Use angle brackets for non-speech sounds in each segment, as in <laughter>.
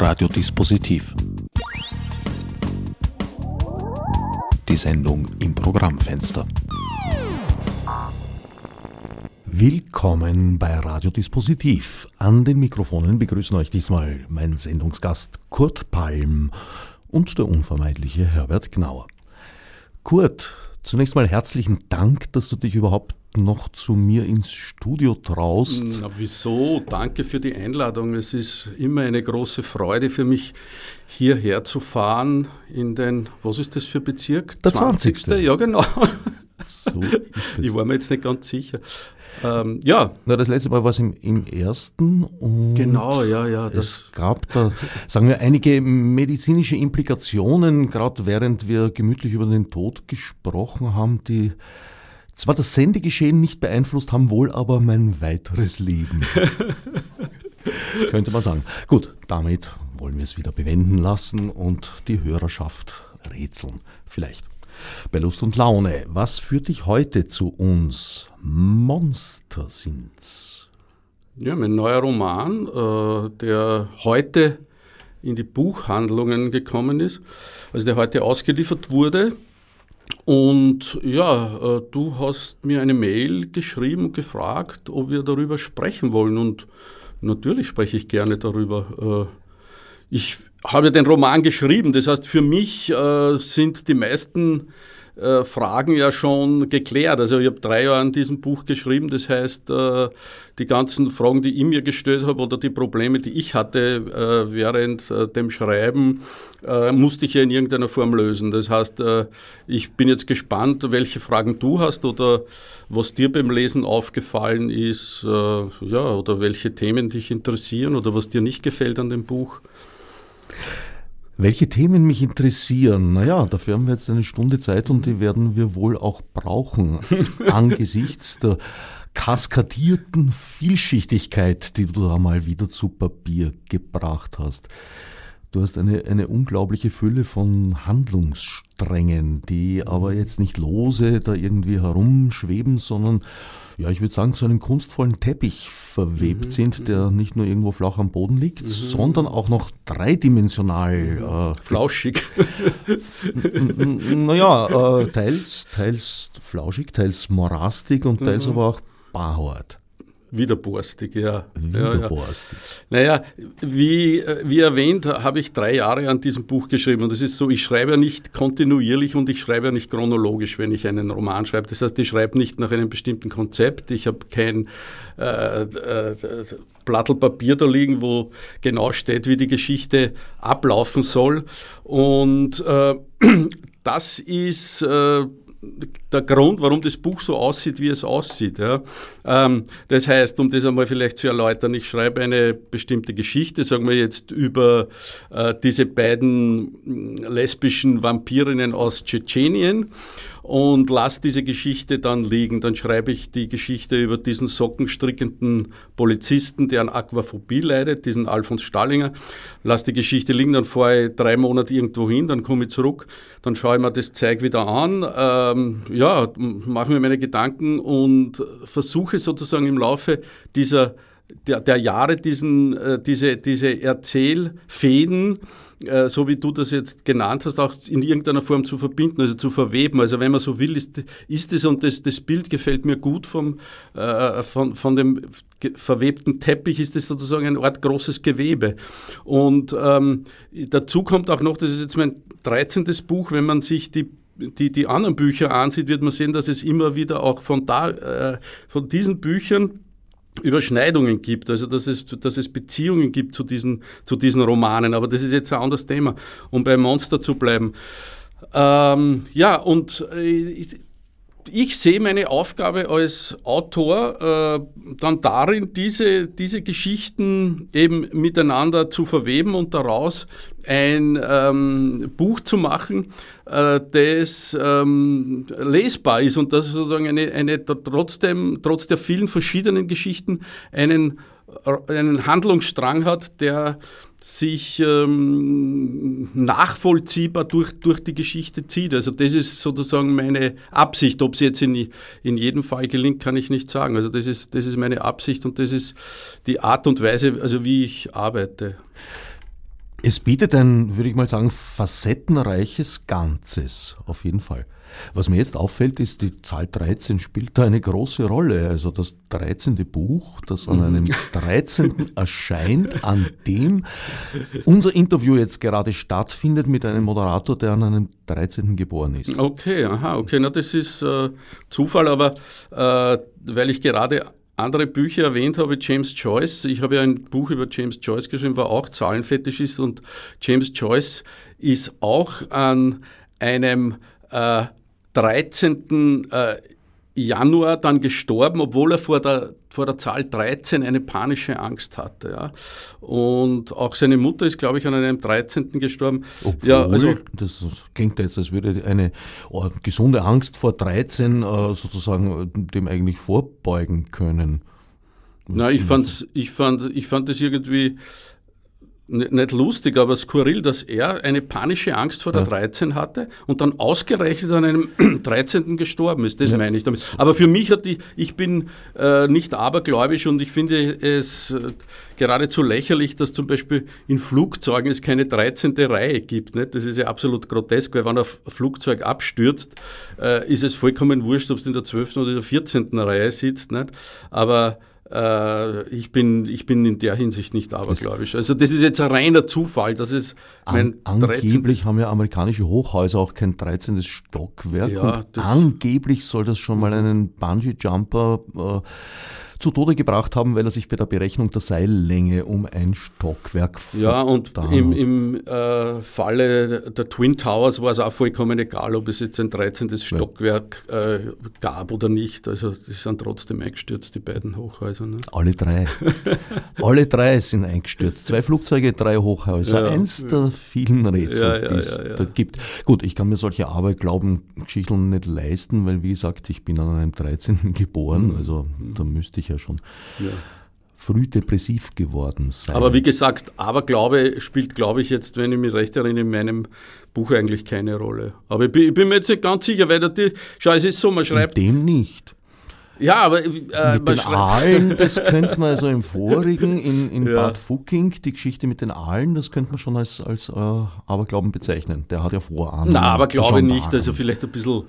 Radiodispositiv. Die Sendung im Programmfenster. Willkommen bei Radiodispositiv. An den Mikrofonen begrüßen euch diesmal mein Sendungsgast Kurt Palm und der unvermeidliche Herbert Gnauer. Kurt, zunächst mal herzlichen Dank, dass du dich überhaupt noch zu mir ins Studio traust. Na, wieso? Danke für die Einladung. Es ist immer eine große Freude für mich, hierher zu fahren in den, was ist das für Bezirk? Der 20. 20. Ja, genau. So ist das. Ich war mir jetzt nicht ganz sicher. Ähm, ja. Na, das letzte Mal war es im, im ersten. Und genau, ja, ja. Das es gab da, sagen wir, einige medizinische Implikationen, gerade während wir gemütlich über den Tod gesprochen haben, die zwar das Sendegeschehen nicht beeinflusst haben, wohl aber mein weiteres Leben. <laughs> Könnte man sagen. Gut, damit wollen wir es wieder bewenden lassen und die Hörerschaft rätseln. Vielleicht. Bei Lust und Laune, was führt dich heute zu uns? Monster sind's. Ja, mein neuer Roman, äh, der heute in die Buchhandlungen gekommen ist, also der heute ausgeliefert wurde. Und ja, äh, du hast mir eine Mail geschrieben und gefragt, ob wir darüber sprechen wollen. Und natürlich spreche ich gerne darüber. Äh, ich habe den Roman geschrieben, das heißt, für mich äh, sind die meisten äh, Fragen ja schon geklärt. Also ich habe drei Jahre an diesem Buch geschrieben, das heißt, äh, die ganzen Fragen, die ich mir gestellt habe oder die Probleme, die ich hatte äh, während äh, dem Schreiben, musste ich ja in irgendeiner Form lösen. Das heißt, ich bin jetzt gespannt, welche Fragen du hast oder was dir beim Lesen aufgefallen ist, ja, oder welche Themen dich interessieren oder was dir nicht gefällt an dem Buch. Welche Themen mich interessieren? Naja, dafür haben wir jetzt eine Stunde Zeit und die werden wir wohl auch brauchen <laughs> angesichts der kaskadierten Vielschichtigkeit, die du da mal wieder zu Papier gebracht hast. Du hast eine, eine unglaubliche Fülle von Handlungssträngen, die aber jetzt nicht lose da irgendwie herumschweben, sondern ja, ich würde sagen, zu einem kunstvollen Teppich verwebt mhm, sind, der mhm. nicht nur irgendwo flach am Boden liegt, mhm. sondern auch noch dreidimensional. Äh, Flauschig. <laughs> naja, äh, teils, teils flauschig, teils morastig und teils mhm. aber auch barhart. Widerborstig, ja. Widerborstig. Ja, ja. Naja, wie, wie erwähnt, habe ich drei Jahre an diesem Buch geschrieben. Und es ist so, ich schreibe ja nicht kontinuierlich und ich schreibe ja nicht chronologisch, wenn ich einen Roman schreibe. Das heißt, ich schreibe nicht nach einem bestimmten Konzept. Ich habe kein äh, äh, Blattl Papier da liegen, wo genau steht, wie die Geschichte ablaufen soll. Und äh, <clears throat> das ist äh, der Grund, warum das Buch so aussieht, wie es aussieht. Ja. Ähm, das heißt, um das einmal vielleicht zu erläutern, ich schreibe eine bestimmte Geschichte, sagen wir jetzt über äh, diese beiden mm, lesbischen Vampirinnen aus Tschetschenien und lasse diese Geschichte dann liegen. Dann schreibe ich die Geschichte über diesen sockenstrickenden Polizisten, der an Aquaphobie leidet, diesen Alfons Stallinger. Lasse die Geschichte liegen, dann fahre ich drei Monate irgendwo hin, dann komme ich zurück, dann schaue ich mir das Zeug wieder an, ähm, ja, mache mir meine Gedanken und versuche sozusagen im Laufe dieser der, der Jahre diesen, äh, diese, diese Erzählfäden, äh, so wie du das jetzt genannt hast, auch in irgendeiner Form zu verbinden, also zu verweben. Also wenn man so will, ist, ist es, und das, das Bild gefällt mir gut vom, äh, von, von dem verwebten Teppich, ist es sozusagen eine Art großes Gewebe. Und ähm, dazu kommt auch noch, das ist jetzt mein 13. Buch, wenn man sich die die, die anderen Bücher ansieht, wird man sehen, dass es immer wieder auch von, da, äh, von diesen Büchern Überschneidungen gibt, also dass es, dass es Beziehungen gibt zu diesen, zu diesen Romanen. Aber das ist jetzt ein anderes Thema, um bei Monster zu bleiben. Ähm, ja, und äh, ich sehe meine Aufgabe als Autor äh, dann darin, diese, diese Geschichten eben miteinander zu verweben und daraus ein ähm, Buch zu machen, äh, das ähm, lesbar ist und das sozusagen eine, eine trotzdem, trotz der vielen verschiedenen Geschichten einen, einen Handlungsstrang hat, der sich ähm, nachvollziehbar durch, durch die Geschichte zieht. Also das ist sozusagen meine Absicht. Ob es jetzt in, in jedem Fall gelingt, kann ich nicht sagen. Also das ist, das ist meine Absicht und das ist die Art und Weise, also wie ich arbeite. Es bietet ein, würde ich mal sagen, facettenreiches Ganzes, auf jeden Fall. Was mir jetzt auffällt, ist, die Zahl 13 spielt da eine große Rolle. Also das 13. Buch, das an einem 13. erscheint, an dem unser Interview jetzt gerade stattfindet mit einem Moderator, der an einem 13. geboren ist. Okay, aha, okay, na das ist äh, Zufall, aber äh, weil ich gerade andere Bücher erwähnt habe, James Joyce. Ich habe ja ein Buch über James Joyce geschrieben, war auch Zahlenfetischist und James Joyce ist auch an einem äh, 13. Äh, Januar dann gestorben, obwohl er vor der, vor der Zahl 13 eine panische Angst hatte. Ja. Und auch seine Mutter ist, glaube ich, an einem 13. gestorben. Obwohl, ja, also, das klingt jetzt, als würde eine oh, gesunde Angst vor 13 äh, sozusagen dem eigentlich vorbeugen können. Na, ich, fand's, ich, fand, ich fand das irgendwie nicht lustig, aber skurril, dass er eine panische Angst vor der ja. 13 hatte und dann ausgerechnet an einem <clears throat> 13. gestorben ist. Das ja. meine ich damit. Aber für mich hat die, ich bin äh, nicht abergläubisch und ich finde es äh, geradezu lächerlich, dass zum Beispiel in Flugzeugen es keine 13. Reihe gibt. Nicht? Das ist ja absolut grotesk, weil wenn ein Flugzeug abstürzt, äh, ist es vollkommen wurscht, ob es in der 12. oder der 14. Reihe sitzt. Nicht? Aber ich, bin, ich bin in der Hinsicht nicht abergläubisch. Also das ist jetzt ein reiner Zufall. Das ist mein An, angeblich haben ja amerikanische Hochhäuser auch kein 13. Stockwerk. Ja, angeblich soll das schon mal einen Bungee-Jumper äh, zu Tode gebracht haben, weil er sich bei der Berechnung der Seillänge um ein Stockwerk Ja, und im, im äh, Falle der Twin Towers war es auch vollkommen egal, ob es jetzt ein 13. Stockwerk äh, gab oder nicht. Also die sind trotzdem eingestürzt, die beiden Hochhäuser. Ne? Alle drei. <laughs> Alle drei sind eingestürzt. Zwei Flugzeuge, drei Hochhäuser. Ja, Eins der vielen Rätsel, ja, die es da gibt. Gut, ich kann mir solche Aberglauben-Geschichten nicht leisten, weil wie gesagt, ich bin an einem 13. geboren, mhm. also da müsste ich ja schon ja. früh depressiv geworden sein. Aber wie gesagt, Aberglaube spielt, glaube ich, jetzt, wenn ich mich recht erinnere, in meinem Buch eigentlich keine Rolle. Aber ich bin, ich bin mir jetzt nicht ganz sicher, weil die, es ist so, man schreibt. In dem nicht. Ja, aber äh, mit den Aalen, das könnte man also im vorigen in, in ja. Bad Fucking, die Geschichte mit den Aalen, das könnte man schon als, als äh, Aberglauben bezeichnen. Der hat ja Vorahnung. Na, aber glaube nicht, also vielleicht ein bisschen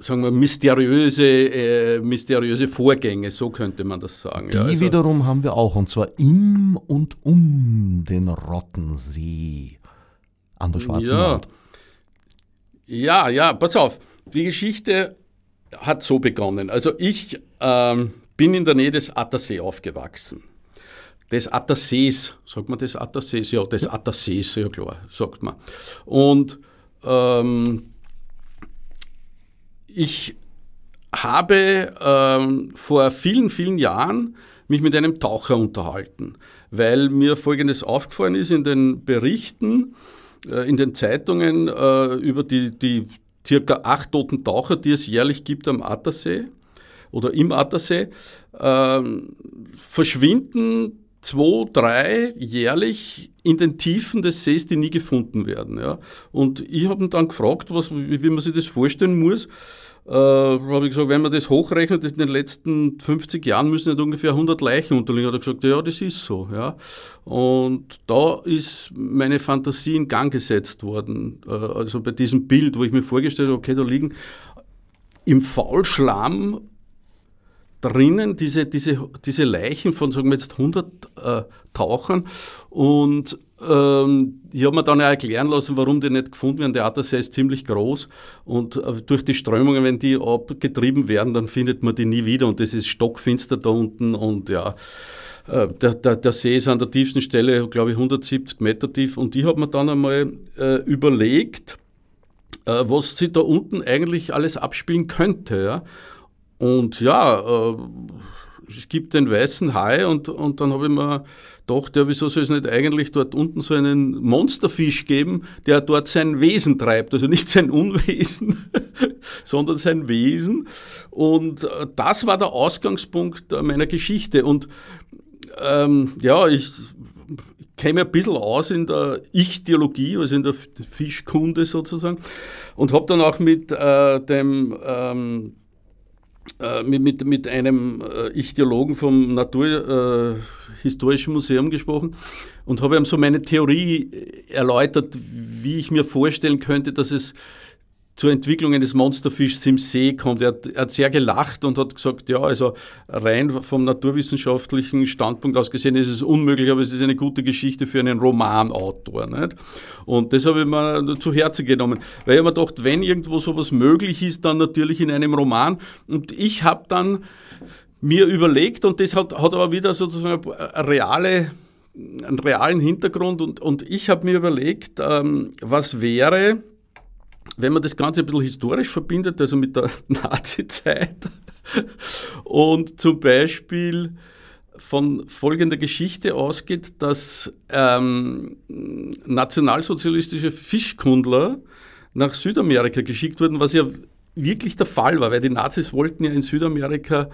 sagen wir, mysteriöse, äh, mysteriöse Vorgänge, so könnte man das sagen. Die ja, also wiederum haben wir auch, und zwar im und um den Rottensee an der Schwarzen ja. Wand. Ja, ja, pass auf. Die Geschichte hat so begonnen. Also ich ähm, bin in der Nähe des Attersee aufgewachsen. Des Attersees, sagt man des Attersees? Ja, des Attersees, ja klar, sagt man. Und ähm, ich habe ähm, vor vielen, vielen Jahren mich mit einem Taucher unterhalten, weil mir Folgendes aufgefallen ist in den Berichten, äh, in den Zeitungen äh, über die, die circa acht toten Taucher, die es jährlich gibt am Attersee oder im Attersee, äh, verschwinden zwei, drei jährlich in den Tiefen des Sees, die nie gefunden werden. Ja. Und ich habe ihn dann gefragt, was, wie, wie man sich das vorstellen muss. Äh, habe ich gesagt, wenn man das hochrechnet, in den letzten 50 Jahren müssen nicht ungefähr 100 Leichen unterliegen. Hat er gesagt, ja, das ist so. Ja. Und da ist meine Fantasie in Gang gesetzt worden. Äh, also bei diesem Bild, wo ich mir vorgestellt habe, okay, da liegen im Faulschlamm drinnen diese, diese, diese Leichen von, sagen wir jetzt, 100 äh, Tauchern. Und ähm, ich habe mir dann auch erklären lassen, warum die nicht gefunden werden. Der Attersee ist ziemlich groß und äh, durch die Strömungen, wenn die abgetrieben werden, dann findet man die nie wieder und das ist stockfinster da unten und ja. Äh, der, der, der, See ist an der tiefsten Stelle, glaube ich, 170 Meter tief. Und ich habe mir dann einmal äh, überlegt, äh, was sich da unten eigentlich alles abspielen könnte. Ja? Und ja, äh, es gibt den weißen Hai und, und dann habe ich mir gedacht, ja, wieso soll es nicht eigentlich dort unten so einen Monsterfisch geben, der dort sein Wesen treibt, also nicht sein Unwesen, <laughs> sondern sein Wesen. Und äh, das war der Ausgangspunkt meiner Geschichte. Und ähm, ja, ich käme ein bisschen aus in der Ich-Theologie, also in der Fischkunde sozusagen, und habe dann auch mit äh, dem ähm, äh, mit, mit, mit einem äh, Ichthyologen vom Naturhistorischen Museum gesprochen und habe ihm so meine Theorie erläutert, wie ich mir vorstellen könnte, dass es zur Entwicklung eines Monsterfischs im See kommt. Er hat, er hat, sehr gelacht und hat gesagt, ja, also rein vom naturwissenschaftlichen Standpunkt aus gesehen ist es unmöglich, aber es ist eine gute Geschichte für einen Romanautor. Nicht? Und das habe ich mir zu Herzen genommen, weil ich mir gedacht, wenn irgendwo sowas möglich ist, dann natürlich in einem Roman. Und ich habe dann mir überlegt, und das hat, hat aber wieder sozusagen eine reale einen realen Hintergrund und, und ich habe mir überlegt, ähm, was wäre, wenn man das Ganze ein bisschen historisch verbindet, also mit der <laughs> Nazi-Zeit und zum Beispiel von folgender Geschichte ausgeht, dass ähm, nationalsozialistische Fischkundler nach Südamerika geschickt wurden, was ja wirklich der Fall war, weil die Nazis wollten ja in Südamerika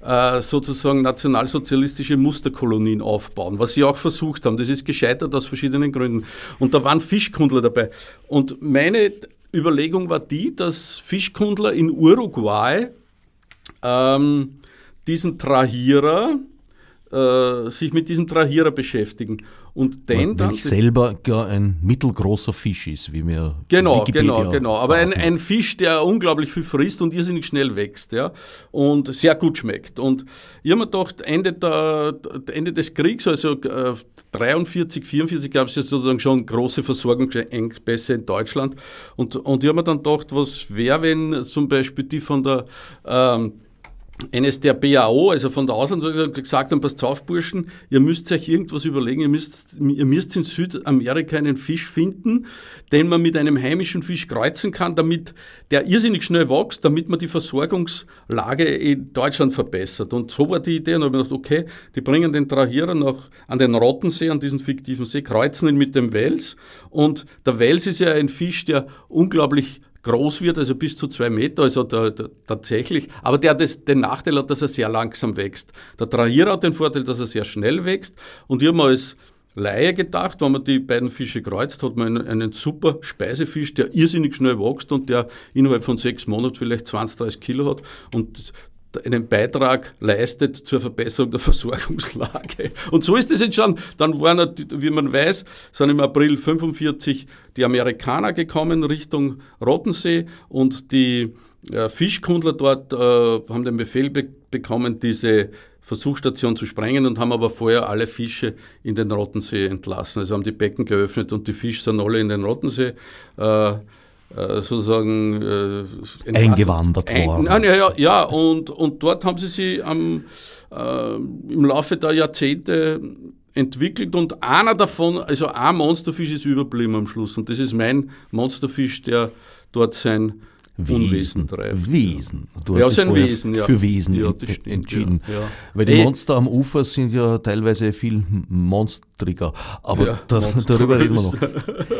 äh, sozusagen nationalsozialistische Musterkolonien aufbauen, was sie auch versucht haben. Das ist gescheitert aus verschiedenen Gründen. Und da waren Fischkundler dabei. Und meine Überlegung war die, dass Fischkundler in Uruguay ähm, diesen Trahierer, äh, sich mit diesem Trahierer beschäftigen. Und den dann. selber gar ein mittelgroßer Fisch ist, wie mir. Genau, Wikipedia genau, genau. Aber ein, ein, Fisch, der unglaublich viel frisst und irrsinnig schnell wächst, ja. Und sehr gut schmeckt. Und ich habe mir gedacht, Ende, der, Ende des Kriegs, also äh, 43, 44, gab es ja sozusagen schon große Versorgungsengpässe in Deutschland. Und, und ich habe mir dann gedacht, was wäre, wenn zum Beispiel die von der ähm, BAO, also von der Auslandsorganisation, gesagt haben, passt auf, Burschen, ihr müsst euch irgendwas überlegen, ihr müsst, ihr müsst in Südamerika einen Fisch finden, den man mit einem heimischen Fisch kreuzen kann, damit der irrsinnig schnell wächst, damit man die Versorgungslage in Deutschland verbessert. Und so war die Idee und habe ich gedacht, okay, die bringen den Trahierer noch an den Rottensee, an diesen fiktiven See, kreuzen ihn mit dem Wels und der Wels ist ja ein Fisch, der unglaublich groß wird, also bis zu zwei Meter, also da, da, tatsächlich. Aber der das, den Nachteil hat, dass er sehr langsam wächst. Der Trahierer hat den Vorteil, dass er sehr schnell wächst. Und ich habe mir als Laie gedacht, wenn man die beiden Fische kreuzt, hat man einen, einen, super Speisefisch, der irrsinnig schnell wächst und der innerhalb von sechs Monaten vielleicht 20, 30 Kilo hat. Und einen Beitrag leistet zur Verbesserung der <laughs> Versorgungslage. Und so ist es entstanden. Dann waren, wie man weiß, sind im April 45 die Amerikaner gekommen Richtung Rottensee und die äh, Fischkundler dort äh, haben den Befehl be bekommen, diese Versuchsstation zu sprengen und haben aber vorher alle Fische in den Rottensee entlassen. Also haben die Becken geöffnet und die Fische sind alle in den Rottensee. Äh, sozusagen äh, eingewandert worden. Ein, ja, ja, ja, und, und dort haben sie sich am, äh, im Laufe der Jahrzehnte entwickelt und einer davon, also ein Monsterfisch ist überblieben am Schluss und das ist mein Monsterfisch, der dort sein Wesen treibt. Wesen. Du ja, hast ein Wesen, ja. für Wesen ja, stimmt, entschieden. Ja, Weil die Ey. Monster am Ufer sind ja teilweise viel monstriger. Aber da, darüber reden wir noch. <laughs>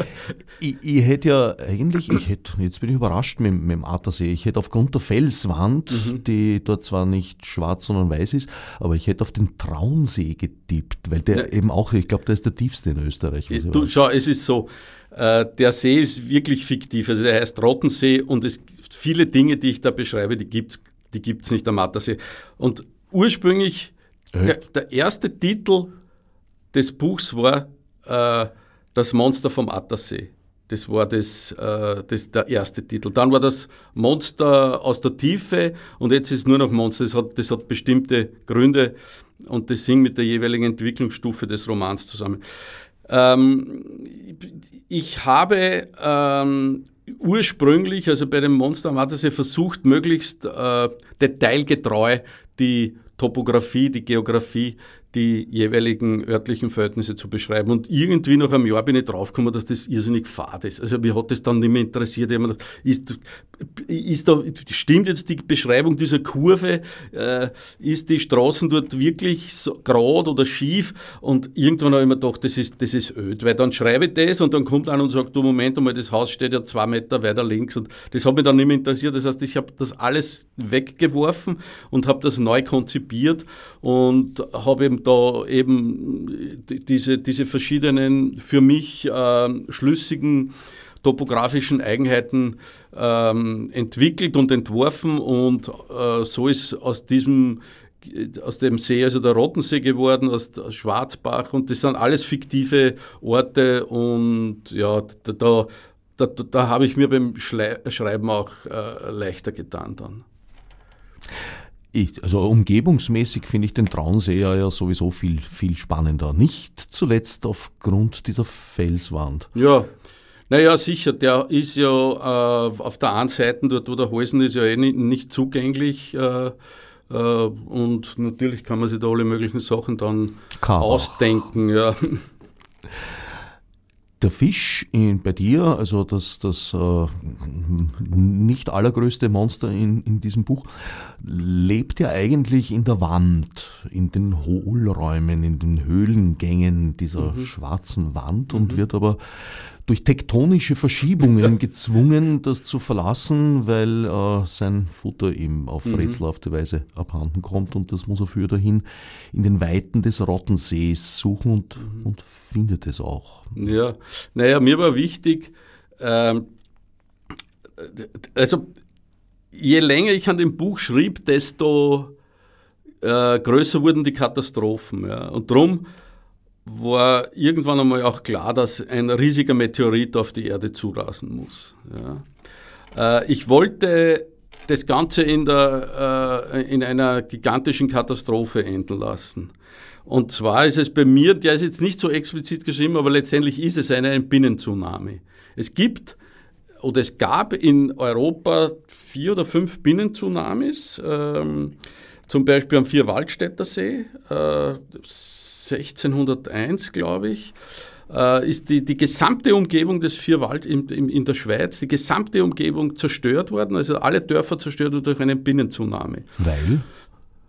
ich, ich, hätte ja eigentlich, ich hätte, jetzt bin ich überrascht mit, mit dem Attersee, ich hätte aufgrund der Felswand, mhm. die dort zwar nicht schwarz, sondern weiß ist, aber ich hätte auf den Traunsee getippt, weil der eben auch, ich glaube, der ist der tiefste in Österreich. Du, schau, es ist so, der See ist wirklich fiktiv. Also er heißt Rottensee und es viele Dinge, die ich da beschreibe, die gibt es die gibt's nicht am Attersee. Und ursprünglich, der, der, erste Titel des Buchs war äh, Das Monster vom Attersee. Das war das, äh, das, der erste Titel. Dann war das Monster aus der Tiefe und jetzt ist nur noch Monster. Das hat, das hat bestimmte Gründe und das hing mit der jeweiligen Entwicklungsstufe des Romans zusammen. Ähm, ich habe ähm, ursprünglich, also bei dem Monster am Attersee, versucht, möglichst äh, detailgetreu die Topographie, die Geografie die jeweiligen örtlichen Verhältnisse zu beschreiben. Und irgendwie nach einem Jahr bin ich draufgekommen, dass das irrsinnig fad ist. Also mich hat das dann nicht mehr interessiert. Ich gedacht, ist, ist da, stimmt jetzt die Beschreibung dieser Kurve? Äh, ist die Straßen dort wirklich so gerade oder schief? Und irgendwann habe ich mir gedacht, das ist, das ist öd, weil dann schreibe ich das und dann kommt einer und sagt, du Moment einmal, das Haus steht ja zwei Meter weiter links und das hat mich dann nicht mehr interessiert. Das heißt, ich habe das alles weggeworfen und habe das neu konzipiert und habe eben da eben diese, diese verschiedenen für mich äh, schlüssigen topografischen Eigenheiten ähm, entwickelt und entworfen und äh, so ist aus diesem aus dem See, also der Rottensee geworden, aus Schwarzbach und das sind alles fiktive Orte und ja, da, da, da, da habe ich mir beim Schreiben auch äh, leichter getan dann. Ich, also umgebungsmäßig finde ich den Traunsee ja sowieso viel, viel spannender. Nicht zuletzt aufgrund dieser Felswand. Ja, naja, sicher. Der ist ja äh, auf der einen Seite, dort wo der Häusen ist, ja eh nicht, nicht zugänglich. Äh, äh, und natürlich kann man sich da alle möglichen Sachen dann kann ausdenken. Ja. <laughs> Der Fisch in, bei dir, also das, das äh, nicht allergrößte Monster in, in diesem Buch, lebt ja eigentlich in der Wand, in den Hohlräumen, in den Höhlengängen dieser mhm. schwarzen Wand und mhm. wird aber durch tektonische Verschiebungen <laughs> gezwungen, das zu verlassen, weil äh, sein Futter ihm auf mhm. rätselhafte Weise abhanden kommt und das muss er für dahin in den Weiten des Rottensees suchen und, mhm. und findet es auch. Ja, naja, mir war wichtig, ähm, also je länger ich an dem Buch schrieb, desto äh, größer wurden die Katastrophen. Ja. Und darum war irgendwann einmal auch klar, dass ein riesiger Meteorit auf die Erde zurasen muss. Ja. Äh, ich wollte das Ganze in, der, äh, in einer gigantischen Katastrophe enden lassen. Und zwar ist es bei mir, der ist jetzt nicht so explizit geschrieben, aber letztendlich ist es eine, ein Binnenzunahme. Es gibt oder es gab in Europa vier oder fünf Binnentsunamis, ähm, zum Beispiel am Vierwaldstätter See, äh, 1601, glaube ich, äh, ist die, die gesamte Umgebung des Vierwald in, in, in, der Schweiz, die gesamte Umgebung zerstört worden, also alle Dörfer zerstört durch eine Binnenzunahme. Weil?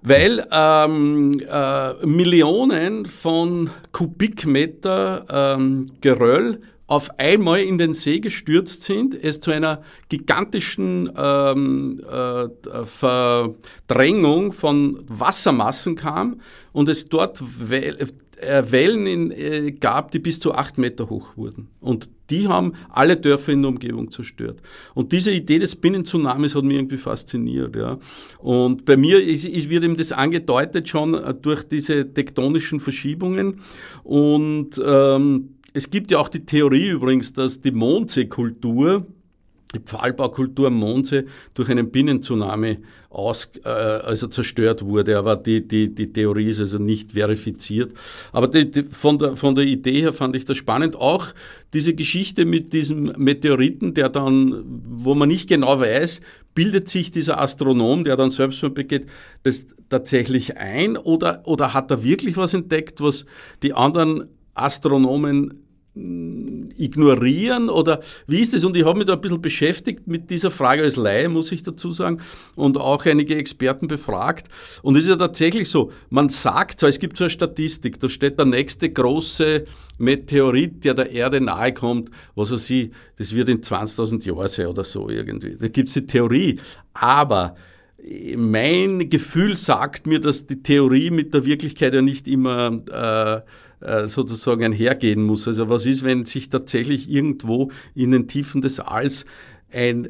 Weil ähm, äh, Millionen von Kubikmeter ähm, Geröll auf einmal in den See gestürzt sind, es zu einer gigantischen ähm, äh, Verdrängung von Wassermassen kam und es dort äh, Wellen in, äh, gab, die bis zu acht Meter hoch wurden. Und die haben alle Dörfer in der Umgebung zerstört. Und diese Idee des Binnentsunamis hat mich irgendwie fasziniert. Ja. Und bei mir ist, ist, wird eben das angedeutet schon äh, durch diese tektonischen Verschiebungen. Und ähm, es gibt ja auch die Theorie übrigens, dass die Mondseekultur, die Pfahlbaukultur am Mondsee durch einen Binnenzunahme aus, äh, also zerstört wurde. Aber die, die, die Theorie ist also nicht verifiziert. Aber die, die, von, der, von der Idee her fand ich das spannend. Auch diese Geschichte mit diesem Meteoriten, der dann, wo man nicht genau weiß, bildet sich dieser Astronom, der dann Selbstmord begeht, das tatsächlich ein oder, oder hat er wirklich was entdeckt, was die anderen Astronomen ignorieren oder wie ist es? Und ich habe mich da ein bisschen beschäftigt mit dieser Frage als Laie, muss ich dazu sagen, und auch einige Experten befragt. Und es ist ja tatsächlich so, man sagt zwar, es gibt so eine Statistik, da steht der nächste große Meteorit, der der Erde nahe kommt, was er sie, das wird in 20.000 Jahren sein oder so irgendwie. Da gibt es die Theorie. Aber mein Gefühl sagt mir, dass die Theorie mit der Wirklichkeit ja nicht immer äh, äh, sozusagen einhergehen muss. Also was ist, wenn sich tatsächlich irgendwo in den Tiefen des Alls ein,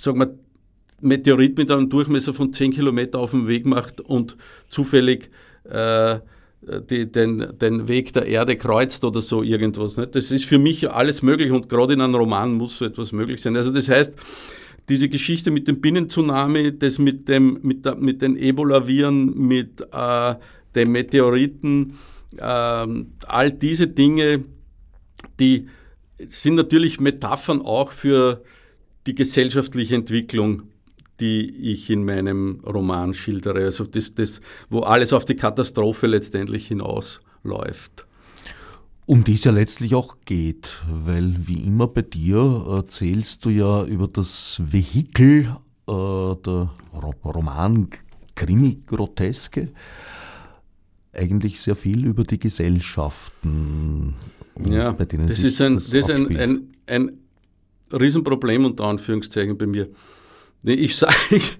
sagen wir, Meteorit mit einem Durchmesser von 10 Kilometer auf den Weg macht und zufällig äh, die, den, den Weg der Erde kreuzt oder so irgendwas. Nicht? Das ist für mich alles möglich und gerade in einem Roman muss so etwas möglich sein. Also das heißt, diese Geschichte mit dem Binnenzunahme, das mit, dem, mit, der, mit den Ebola-Viren, mit äh, den Meteoriten, ähm, all diese Dinge, die sind natürlich Metaphern auch für die gesellschaftliche Entwicklung, die ich in meinem Roman schildere. Also das, das wo alles auf die Katastrophe letztendlich hinausläuft. Um die es ja letztlich auch geht, weil wie immer bei dir erzählst du ja über das Vehikel äh, der Roman Krimi-Groteske eigentlich sehr viel über die Gesellschaften, ja, bei denen das ist ein, das, das ist ein, ein, ein Riesenproblem unter Anführungszeichen bei mir. Ich sage, <laughs> ich,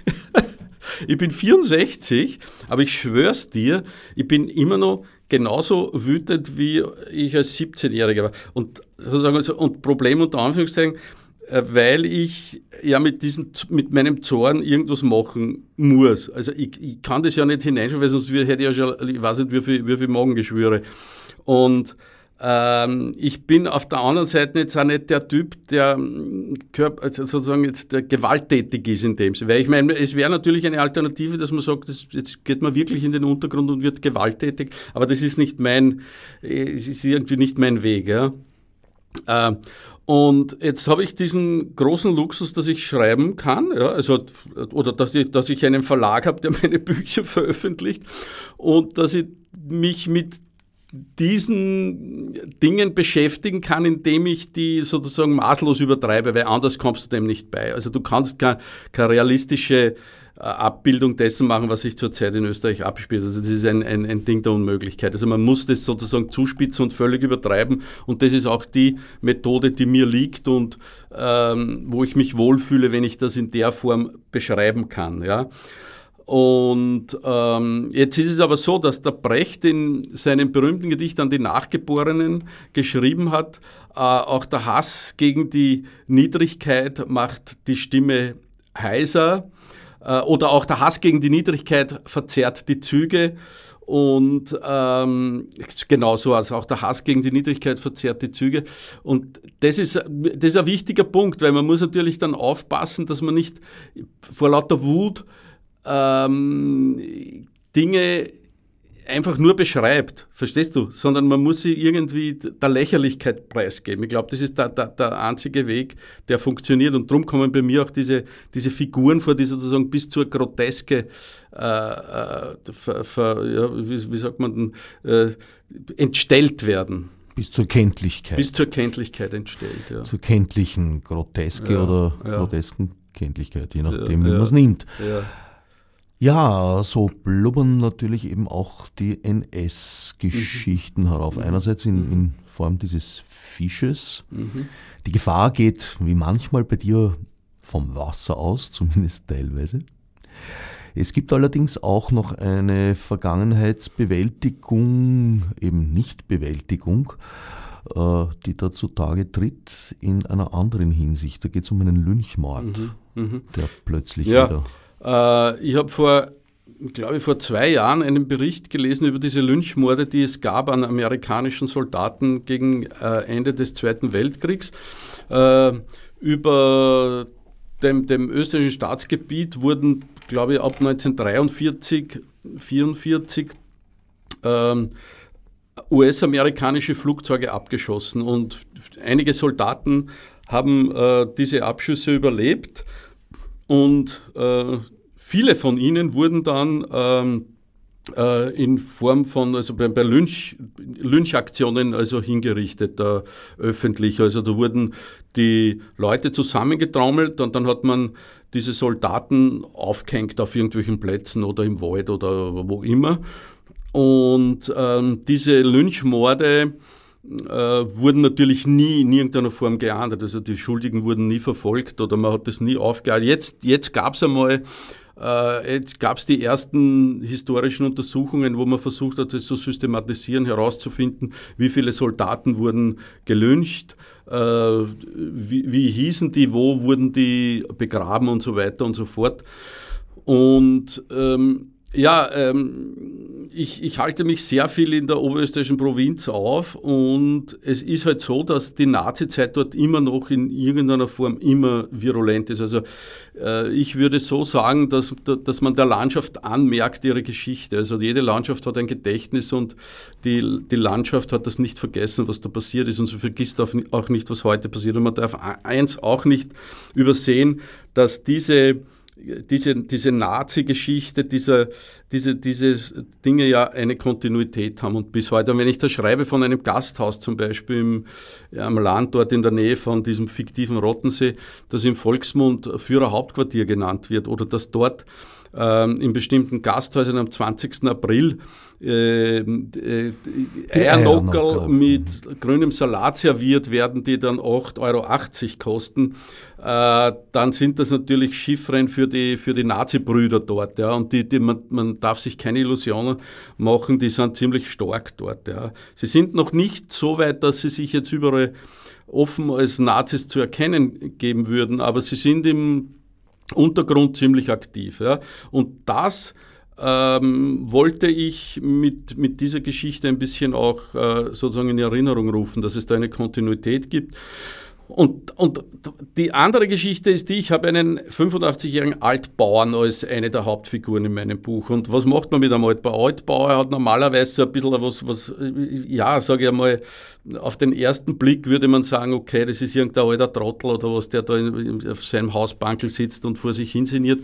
ich bin 64, aber ich schwör's dir, ich bin immer noch genauso wütend, wie ich als 17-Jähriger war. Und, sozusagen, also, und Problem unter Anführungszeichen, weil ich ja mit, diesen, mit meinem Zorn irgendwas machen muss. Also ich, ich kann das ja nicht hineinschauen, weil sonst hätte ich ja schon, ich weiß nicht, wie viel, wie viel Magengeschwüre. Und ähm, ich bin auf der anderen Seite jetzt auch nicht der Typ, der ähm, also sozusagen jetzt der gewalttätig ist in dem Sinne. Weil ich meine, es wäre natürlich eine Alternative, dass man sagt, das, jetzt geht man wirklich in den Untergrund und wird gewalttätig, aber das ist nicht mein, äh, es ist irgendwie nicht mein Weg. Ja. Und jetzt habe ich diesen großen Luxus, dass ich schreiben kann, ja, also, oder dass ich, dass ich einen Verlag habe, der <laughs> meine Bücher veröffentlicht und dass ich mich mit diesen Dingen beschäftigen kann, indem ich die sozusagen maßlos übertreibe, weil anders kommst du dem nicht bei. Also du kannst keine, keine realistische äh, Abbildung dessen machen, was sich zurzeit in Österreich abspielt. Also das ist ein, ein, ein Ding der Unmöglichkeit. Also man muss das sozusagen zuspitzen und völlig übertreiben und das ist auch die Methode, die mir liegt und ähm, wo ich mich wohlfühle, wenn ich das in der Form beschreiben kann. Ja. Und ähm, jetzt ist es aber so, dass der Brecht in seinem berühmten Gedicht an die Nachgeborenen geschrieben hat, äh, auch der Hass gegen die Niedrigkeit macht die Stimme heiser äh, oder auch der Hass gegen die Niedrigkeit verzerrt die Züge. Und ähm, genauso als auch der Hass gegen die Niedrigkeit verzerrt die Züge. Und das ist, das ist ein wichtiger Punkt, weil man muss natürlich dann aufpassen, dass man nicht vor lauter Wut ähm, Dinge einfach nur beschreibt, verstehst du? Sondern man muss sie irgendwie der Lächerlichkeit preisgeben. Ich glaube, das ist der, der, der, einzige Weg, der funktioniert. Und darum kommen bei mir auch diese, diese Figuren vor, die sozusagen bis zur Groteske, äh, äh, ver, ver, ja, wie, wie, sagt man denn, äh, entstellt werden. Bis zur Kenntlichkeit. Bis zur Kenntlichkeit entstellt, ja. Zur kenntlichen Groteske ja, oder grotesken Kenntlichkeit, je nachdem, wie man es nimmt. Ja. Ja, so blubbern natürlich eben auch die NS-Geschichten mhm. herauf. Einerseits in, mhm. in, Form dieses Fisches. Mhm. Die Gefahr geht, wie manchmal bei dir, vom Wasser aus, <laughs> zumindest teilweise. Es gibt allerdings auch noch eine Vergangenheitsbewältigung, eben Nichtbewältigung, äh, die da zutage tritt in einer anderen Hinsicht. Da geht es um einen Lynchmord, mhm. Mhm. der plötzlich ja. wieder äh, ich habe vor, glaube ich, vor zwei Jahren einen Bericht gelesen über diese Lynchmorde, die es gab an amerikanischen Soldaten gegen äh, Ende des Zweiten Weltkriegs. Äh, über dem, dem österreichischen Staatsgebiet wurden, glaube ich, ab 1943, 1944 ähm, US-amerikanische Flugzeuge abgeschossen und einige Soldaten haben äh, diese Abschüsse überlebt. Und äh, viele von ihnen wurden dann ähm, äh, in Form von, also bei, bei Lynch, Lynchaktionen also hingerichtet, äh, öffentlich. Also da wurden die Leute zusammengetrommelt und dann hat man diese Soldaten aufgehängt auf irgendwelchen Plätzen oder im Wald oder wo immer. Und ähm, diese Lynchmorde äh, wurden natürlich nie in irgendeiner Form geahndet. Also die Schuldigen wurden nie verfolgt oder man hat das nie aufgehalten. Jetzt, jetzt gab es einmal äh, Jetzt gab es die ersten historischen Untersuchungen, wo man versucht hat, das zu systematisieren, herauszufinden, wie viele Soldaten wurden gelyncht, äh, wie, wie hießen die, wo wurden die begraben und so weiter und so fort. Und ähm, ja, ähm, ich, ich halte mich sehr viel in der oberösterreichischen Provinz auf und es ist halt so, dass die Nazizeit dort immer noch in irgendeiner Form immer virulent ist. Also äh, ich würde so sagen, dass, dass man der Landschaft anmerkt ihre Geschichte. Also jede Landschaft hat ein Gedächtnis und die, die Landschaft hat das nicht vergessen, was da passiert ist und sie vergisst auch nicht, was heute passiert. Und man darf eins auch nicht übersehen, dass diese diese, diese Nazi-Geschichte, diese, diese, diese Dinge ja eine Kontinuität haben und bis heute. Und wenn ich da schreibe von einem Gasthaus zum Beispiel im, ja, am Land dort in der Nähe von diesem fiktiven Rottensee, das im Volksmund Führerhauptquartier genannt wird oder dass dort ähm, in bestimmten Gasthäusern am 20. April äh, äh, Eiernockerl mit grünem Salat serviert werden, die dann 8,80 Euro kosten, äh, dann sind das natürlich Schiffrennen für die, für die Nazi-Brüder dort. Ja. Und die, die, man, man darf sich keine Illusionen machen, die sind ziemlich stark dort. Ja. Sie sind noch nicht so weit, dass sie sich jetzt überall offen als Nazis zu erkennen geben würden, aber sie sind im Untergrund ziemlich aktiv. Ja. Und das ähm, wollte ich mit, mit dieser Geschichte ein bisschen auch äh, sozusagen in Erinnerung rufen, dass es da eine Kontinuität gibt. Und, und die andere Geschichte ist die, ich habe einen 85-jährigen Altbauern als eine der Hauptfiguren in meinem Buch. Und was macht man mit einem Altbauer? Altbauer hat normalerweise so ein bisschen was, was ja, sage ich einmal, auf den ersten Blick würde man sagen, okay, das ist irgendein alter Trottel oder was, der da in, auf seinem Hausbankel sitzt und vor sich hinsiniert.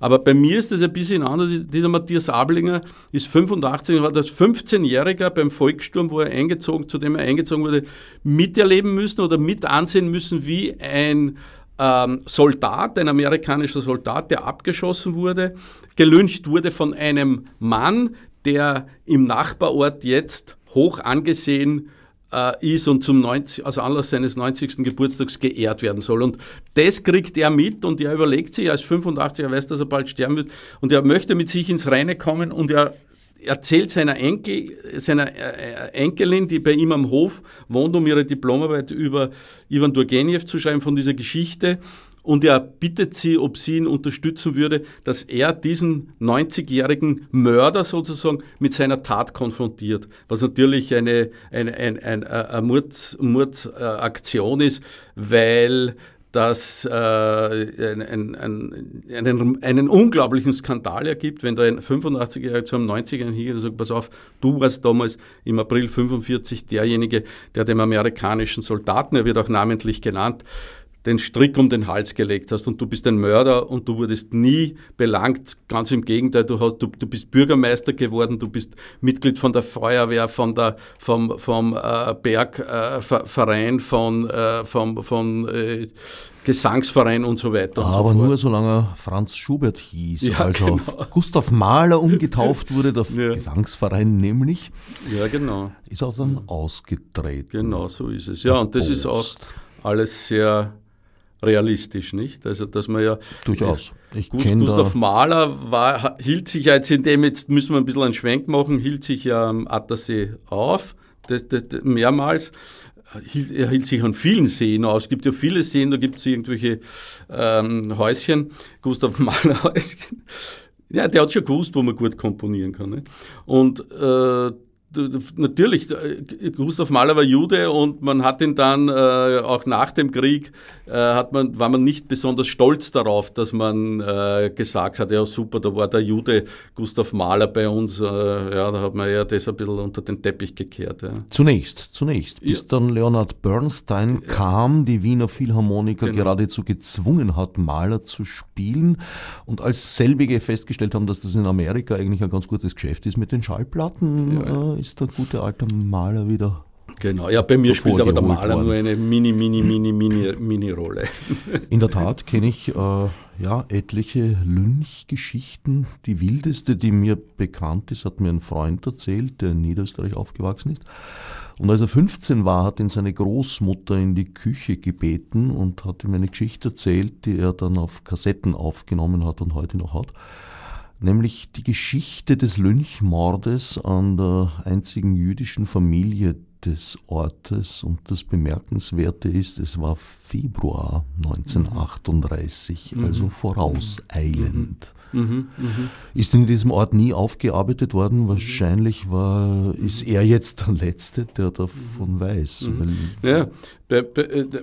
Aber bei mir ist das ein bisschen anders. Dieser Matthias Ablinger ist 85 und hat als 15-Jähriger beim Volkssturm, wo er eingezogen, zu dem er eingezogen wurde, miterleben müssen oder mit ansehen müssen, wie ein ähm, Soldat, ein amerikanischer Soldat, der abgeschossen wurde, gelyncht wurde von einem Mann, der im Nachbarort jetzt hoch angesehen äh, ist und zum 90, also Anlass seines 90. Geburtstags geehrt werden soll. Und das kriegt er mit und er überlegt sich, er ist 85, er weiß, dass er bald sterben wird und er möchte mit sich ins Reine kommen und er erzählt seiner, Enkel, seiner äh, Enkelin, die bei ihm am Hof wohnt, um ihre Diplomarbeit über Ivan Turgenev zu schreiben, von dieser Geschichte. Und er bittet sie, ob sie ihn unterstützen würde, dass er diesen 90-jährigen Mörder sozusagen mit seiner Tat konfrontiert, was natürlich eine, eine, eine, eine, eine Mordaktion ist, weil das äh, ein, ein, einen, einen, unglaublichen Skandal ergibt, wenn da ein 85-Jähriger zu einem 90-Jährigen hingeht und sagt, pass auf, du warst damals im April 45 derjenige, der dem amerikanischen Soldaten, er wird auch namentlich genannt, den Strick um den Hals gelegt hast und du bist ein Mörder und du wurdest nie belangt. Ganz im Gegenteil, du, hast, du, du bist Bürgermeister geworden, du bist Mitglied von der Feuerwehr, von der, vom, vom äh, Bergverein, äh, von, äh, vom, vom äh, Gesangsverein und so weiter. Und Aber so nur solange Franz Schubert hieß, ja, also genau. Gustav Mahler umgetauft wurde, der <laughs> ja. Gesangsverein nämlich. Ja, genau. Ist auch dann ausgetreten. Genau, so ist es. Ja, und das Post. ist auch alles sehr realistisch, nicht? Also, dass man ja. Durchaus. Ich Gustav Mahler war, hielt sich ja jetzt in dem, jetzt müssen wir ein bisschen einen Schwenk machen, hielt sich ja am Attersee auf, das, das, mehrmals. er hielt sich an vielen Seen aus. Es gibt ja viele Seen, da gibt es irgendwelche ähm, Häuschen, Gustav <laughs> Mahler Häuschen. Ja, der hat schon gewusst, wo man gut komponieren kann. Nicht? Und äh, natürlich, Gustav Mahler war Jude und man hat ihn dann äh, auch nach dem Krieg, äh, hat man, war man nicht besonders stolz darauf, dass man äh, gesagt hat, ja super, da war der Jude Gustav Mahler bei uns, äh, ja, da hat man ja das ein bisschen unter den Teppich gekehrt. Ja. Zunächst, zunächst, bis ja. dann Leonard Bernstein ja. kam, die Wiener Philharmoniker genau. geradezu gezwungen hat, Mahler zu spielen und als selbige festgestellt haben, dass das in Amerika eigentlich ein ganz gutes Geschäft ist mit den Schallplatten, äh, ist der gute alte Maler wieder. Genau, ja, bei mir spielt aber der Maler worden. nur eine mini, mini, mini, mini, mini Rolle. <laughs> In der Tat kenne ich äh, ja, etliche Lynch-Geschichten. Die wildeste, die mir bekannt ist, hat mir ein Freund erzählt, der in Niederösterreich aufgewachsen ist. Und als er 15 war, hat ihn seine Großmutter in die Küche gebeten und hat ihm eine Geschichte erzählt, die er dann auf Kassetten aufgenommen hat und heute noch hat nämlich die Geschichte des Lynchmordes an der einzigen jüdischen Familie des Ortes und das Bemerkenswerte ist, es war Februar 1938, mhm. also vorauseilend. Mhm. Mhm. mhm. Ist in diesem Ort nie aufgearbeitet worden? Wahrscheinlich war, ist er jetzt der Letzte, der davon weiß. Mhm. Ja,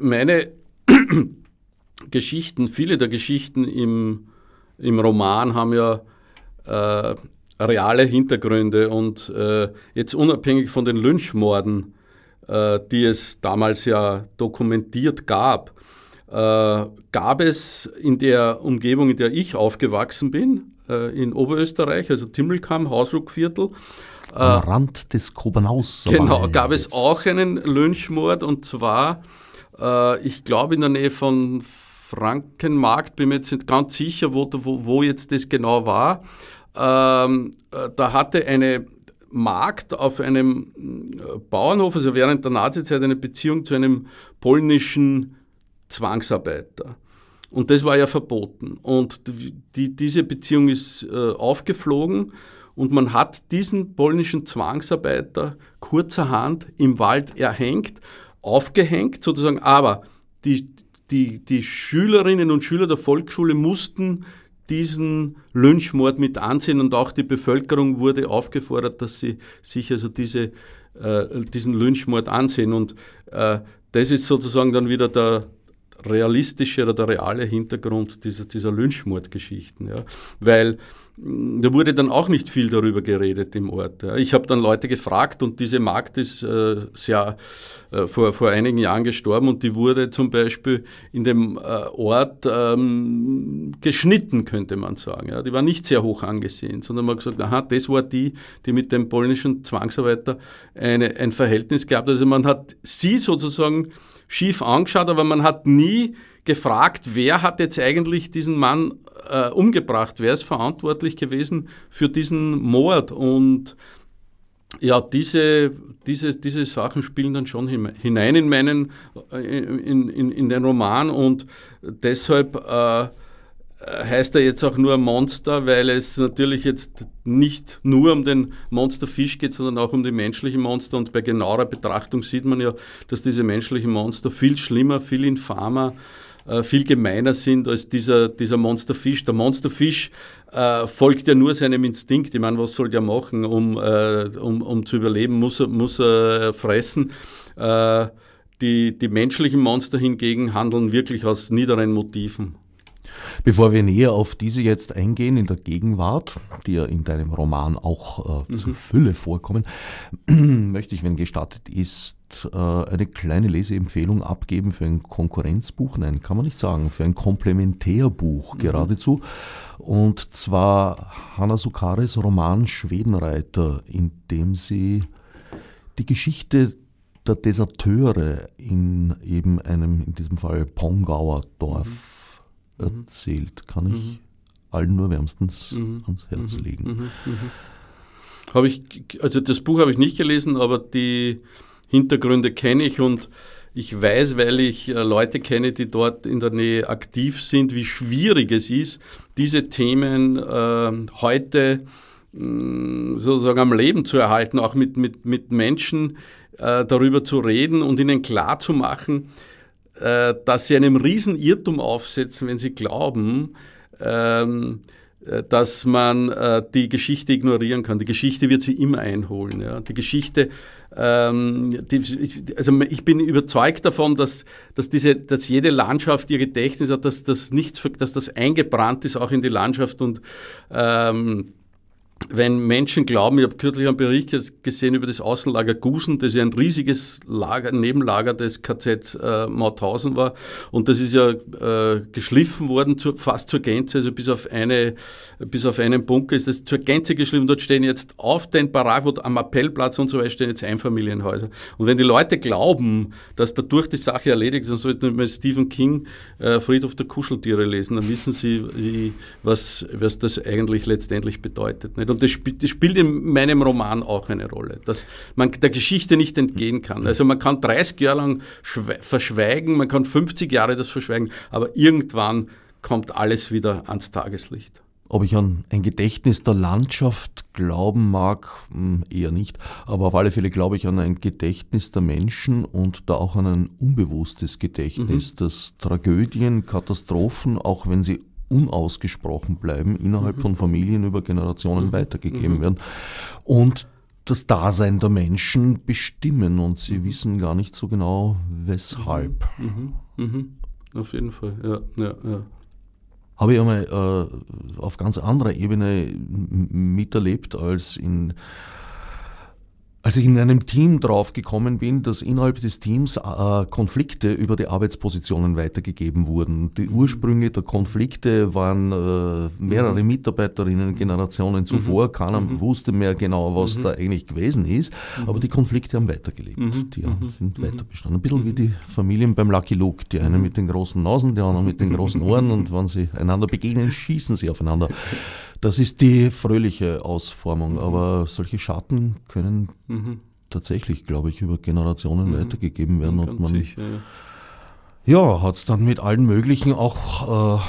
meine <coughs> Geschichten, viele der Geschichten im, im Roman haben ja äh, reale Hintergründe und äh, jetzt unabhängig von den Lynchmorden, äh, die es damals ja dokumentiert gab, äh, gab es in der Umgebung, in der ich aufgewachsen bin, äh, in Oberösterreich, also Timmelkamm, Hausruckviertel, äh, am Rand des Kobernaus. Genau, gab es auch einen Lynchmord und zwar, ich glaube, in der Nähe von Frankenmarkt, bin mir jetzt nicht ganz sicher, wo, wo, wo jetzt das genau war. Ähm, äh, da hatte eine Magd auf einem äh, Bauernhof, also während der Nazizeit, eine Beziehung zu einem polnischen Zwangsarbeiter. Und das war ja verboten. Und die, diese Beziehung ist äh, aufgeflogen und man hat diesen polnischen Zwangsarbeiter kurzerhand im Wald erhängt, aufgehängt sozusagen, aber die, die, die Schülerinnen und Schüler der Volksschule mussten diesen Lynchmord mit ansehen und auch die Bevölkerung wurde aufgefordert, dass sie sich also diese, äh, diesen Lynchmord ansehen. Und äh, das ist sozusagen dann wieder der, realistische oder der reale Hintergrund dieser, dieser Lynchmordgeschichten. Ja. Weil mm, da wurde dann auch nicht viel darüber geredet im Ort. Ja. Ich habe dann Leute gefragt und diese Magd ist äh, sehr, äh, vor, vor einigen Jahren gestorben und die wurde zum Beispiel in dem äh, Ort ähm, geschnitten, könnte man sagen. Ja. Die war nicht sehr hoch angesehen, sondern man hat gesagt, aha, das war die, die mit dem polnischen Zwangsarbeiter eine, ein Verhältnis gehabt. Also man hat sie sozusagen schief angeschaut, aber man hat nie gefragt, wer hat jetzt eigentlich diesen Mann äh, umgebracht, wer ist verantwortlich gewesen für diesen Mord? Und ja, diese, diese, diese Sachen spielen dann schon hinein in meinen, äh, in, in, in den Roman und deshalb äh, heißt er jetzt auch nur Monster, weil es natürlich jetzt nicht nur um den Monsterfisch geht, sondern auch um die menschlichen Monster. Und bei genauer Betrachtung sieht man ja, dass diese menschlichen Monster viel schlimmer, viel infamer, äh, viel gemeiner sind als dieser, dieser Monsterfisch. Der Monsterfisch äh, folgt ja nur seinem Instinkt. Ich meine, was soll der machen, um, äh, um, um zu überleben, muss er, muss er fressen. Äh, die, die menschlichen Monster hingegen handeln wirklich aus niederen Motiven. Bevor wir näher auf diese jetzt eingehen in der Gegenwart, die ja in deinem Roman auch äh, mhm. zur Fülle vorkommen, <clears throat> möchte ich, wenn gestattet ist, äh, eine kleine Leseempfehlung abgeben für ein Konkurrenzbuch, nein, kann man nicht sagen, für ein Komplementärbuch mhm. geradezu. Und zwar Hanna Sukares Roman Schwedenreiter, in dem sie die Geschichte der Deserteure in eben einem, in diesem Fall Pongauer Dorf mhm erzählt. Kann ich mhm. allen nur wärmstens mhm. ans Herz mhm. legen. Mhm. Mhm. Habe ich, also das Buch habe ich nicht gelesen, aber die Hintergründe kenne ich und ich weiß, weil ich äh, Leute kenne, die dort in der Nähe aktiv sind, wie schwierig es ist, diese Themen äh, heute mh, sozusagen am Leben zu erhalten, auch mit, mit, mit Menschen äh, darüber zu reden und ihnen klarzumachen, äh, dass sie einem riesen Irrtum aufsetzen, wenn sie glauben, ähm, äh, dass man äh, die Geschichte ignorieren kann. Die Geschichte wird sie immer einholen. Ja. Die Geschichte, ähm, also ich bin überzeugt davon, dass, dass, diese, dass jede Landschaft ihr Gedächtnis hat, dass das, nichts, dass das eingebrannt ist auch in die Landschaft und ähm, wenn Menschen glauben, ich habe kürzlich einen Bericht gesehen über das Außenlager Gusen, das ja ein riesiges Lager, Nebenlager des KZ äh, Mauthausen war und das ist ja äh, geschliffen worden zu, fast zur Gänze, also bis auf eine, bis auf einen Bunker ist das zur Gänze geschliffen. Dort stehen jetzt auf den Barak, wo am Appellplatz und so weiter stehen jetzt Einfamilienhäuser. Und wenn die Leute glauben, dass dadurch die Sache erledigt ist, dann sollten wir Stephen King äh, Friedhof der Kuscheltiere lesen, dann wissen sie, wie, was, was das eigentlich letztendlich bedeutet. Nicht? Und das, spielt, das spielt in meinem Roman auch eine Rolle, dass man der Geschichte nicht entgehen kann. Also man kann 30 Jahre lang verschweigen, man kann 50 Jahre das verschweigen, aber irgendwann kommt alles wieder ans Tageslicht. Ob ich an ein Gedächtnis der Landschaft glauben mag, hm, eher nicht. Aber auf alle Fälle glaube ich an ein Gedächtnis der Menschen und da auch an ein unbewusstes Gedächtnis, mhm. dass Tragödien, Katastrophen, auch wenn sie unausgesprochen bleiben, innerhalb mhm. von Familien über Generationen mhm. weitergegeben mhm. werden. Und das Dasein der Menschen bestimmen und sie mhm. wissen gar nicht so genau, weshalb. Mhm. Mhm. Auf jeden Fall, ja, ja, ja. Habe ich einmal äh, auf ganz anderer Ebene miterlebt als in Als ich in einem Team drauf gekommen bin, dass innerhalb des Teams äh, Konflikte über die Arbeitspositionen weitergegeben wurden. Die Ursprünge der Konflikte waren äh, mehrere mhm. Mitarbeiterinnen Generationen mhm. zuvor. Mhm. Keiner mhm. wusste mehr genau, was mhm. da eigentlich gewesen ist. Mhm. Aber die Konflikte haben weitergelebt. Die sind weiter bestanden. Ein bisschen wie die Familien beim Lucky Luke. Die einen mit den großen Nasen, die anderen mit den großen Ohren. Und wenn sie einander begegnen, schießen sie aufeinander. <laughs> Das ist die fröhliche Ausformung, mhm. aber solche Schatten können mhm. tatsächlich, glaube ich, über Generationen mhm. weitergegeben werden. Und man sicher, ja, ja hat es dann mit allen möglichen auch äh,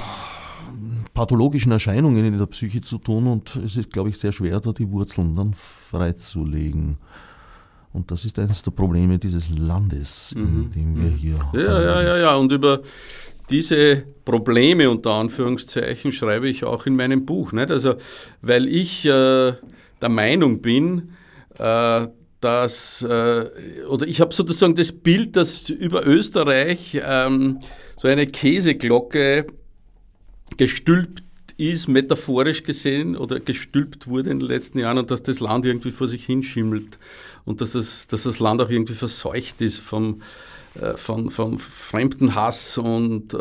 pathologischen Erscheinungen in der Psyche zu tun und es ist, glaube ich, sehr schwer, da die Wurzeln dann freizulegen. Und das ist eines der Probleme dieses Landes, in mhm. dem wir hier. Ja, ja, ja, ja. Und über diese Probleme unter Anführungszeichen schreibe ich auch in meinem Buch. Nicht? Also, weil ich äh, der Meinung bin, äh, dass, äh, oder ich habe sozusagen das Bild, dass über Österreich ähm, so eine Käseglocke gestülpt ist, metaphorisch gesehen, oder gestülpt wurde in den letzten Jahren und dass das Land irgendwie vor sich hinschimmelt und dass das, dass das Land auch irgendwie verseucht ist vom, äh, von, von Fremdenhass und äh,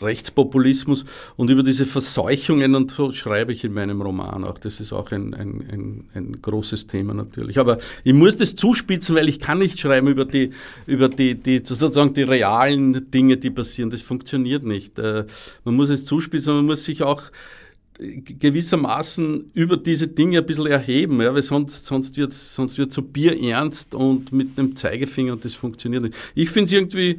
Rechtspopulismus und über diese Verseuchungen und so schreibe ich in meinem Roman auch. Das ist auch ein, ein, ein, ein, großes Thema natürlich. Aber ich muss das zuspitzen, weil ich kann nicht schreiben über die, über die, die sozusagen die realen Dinge, die passieren. Das funktioniert nicht. Äh, man muss es zuspitzen, man muss sich auch gewissermaßen über diese Dinge ein bisschen erheben, ja, weil sonst, sonst wird es sonst wird's so bierernst und mit einem Zeigefinger und das funktioniert nicht. Ich finde es irgendwie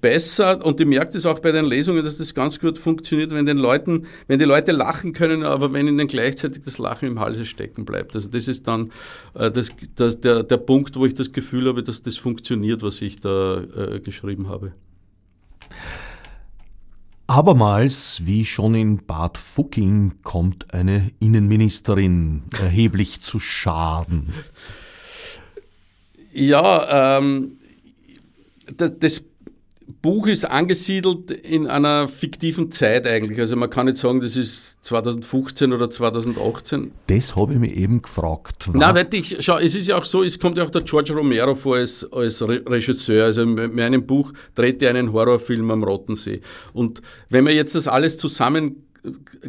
besser und ich merke das auch bei den Lesungen, dass das ganz gut funktioniert, wenn den Leuten, wenn die Leute lachen können, aber wenn ihnen gleichzeitig das Lachen im Halse stecken bleibt. Also das ist dann äh, das, das, der, der Punkt, wo ich das Gefühl habe, dass das funktioniert, was ich da äh, geschrieben habe. Abermals, wie schon in Bad Fucking, kommt eine Innenministerin erheblich zu Schaden. Ja, ähm, das, das Buch ist angesiedelt in einer fiktiven Zeit eigentlich. Also man kann nicht sagen, das ist 2015 oder 2018. Das habe ich mir eben gefragt. Nein, weil ich, schau, es ist ja auch so, es kommt ja auch der George Romero vor als, als Regisseur. Also in meinem Buch dreht er einen Horrorfilm am Rottensee. Und wenn man jetzt das alles zusammen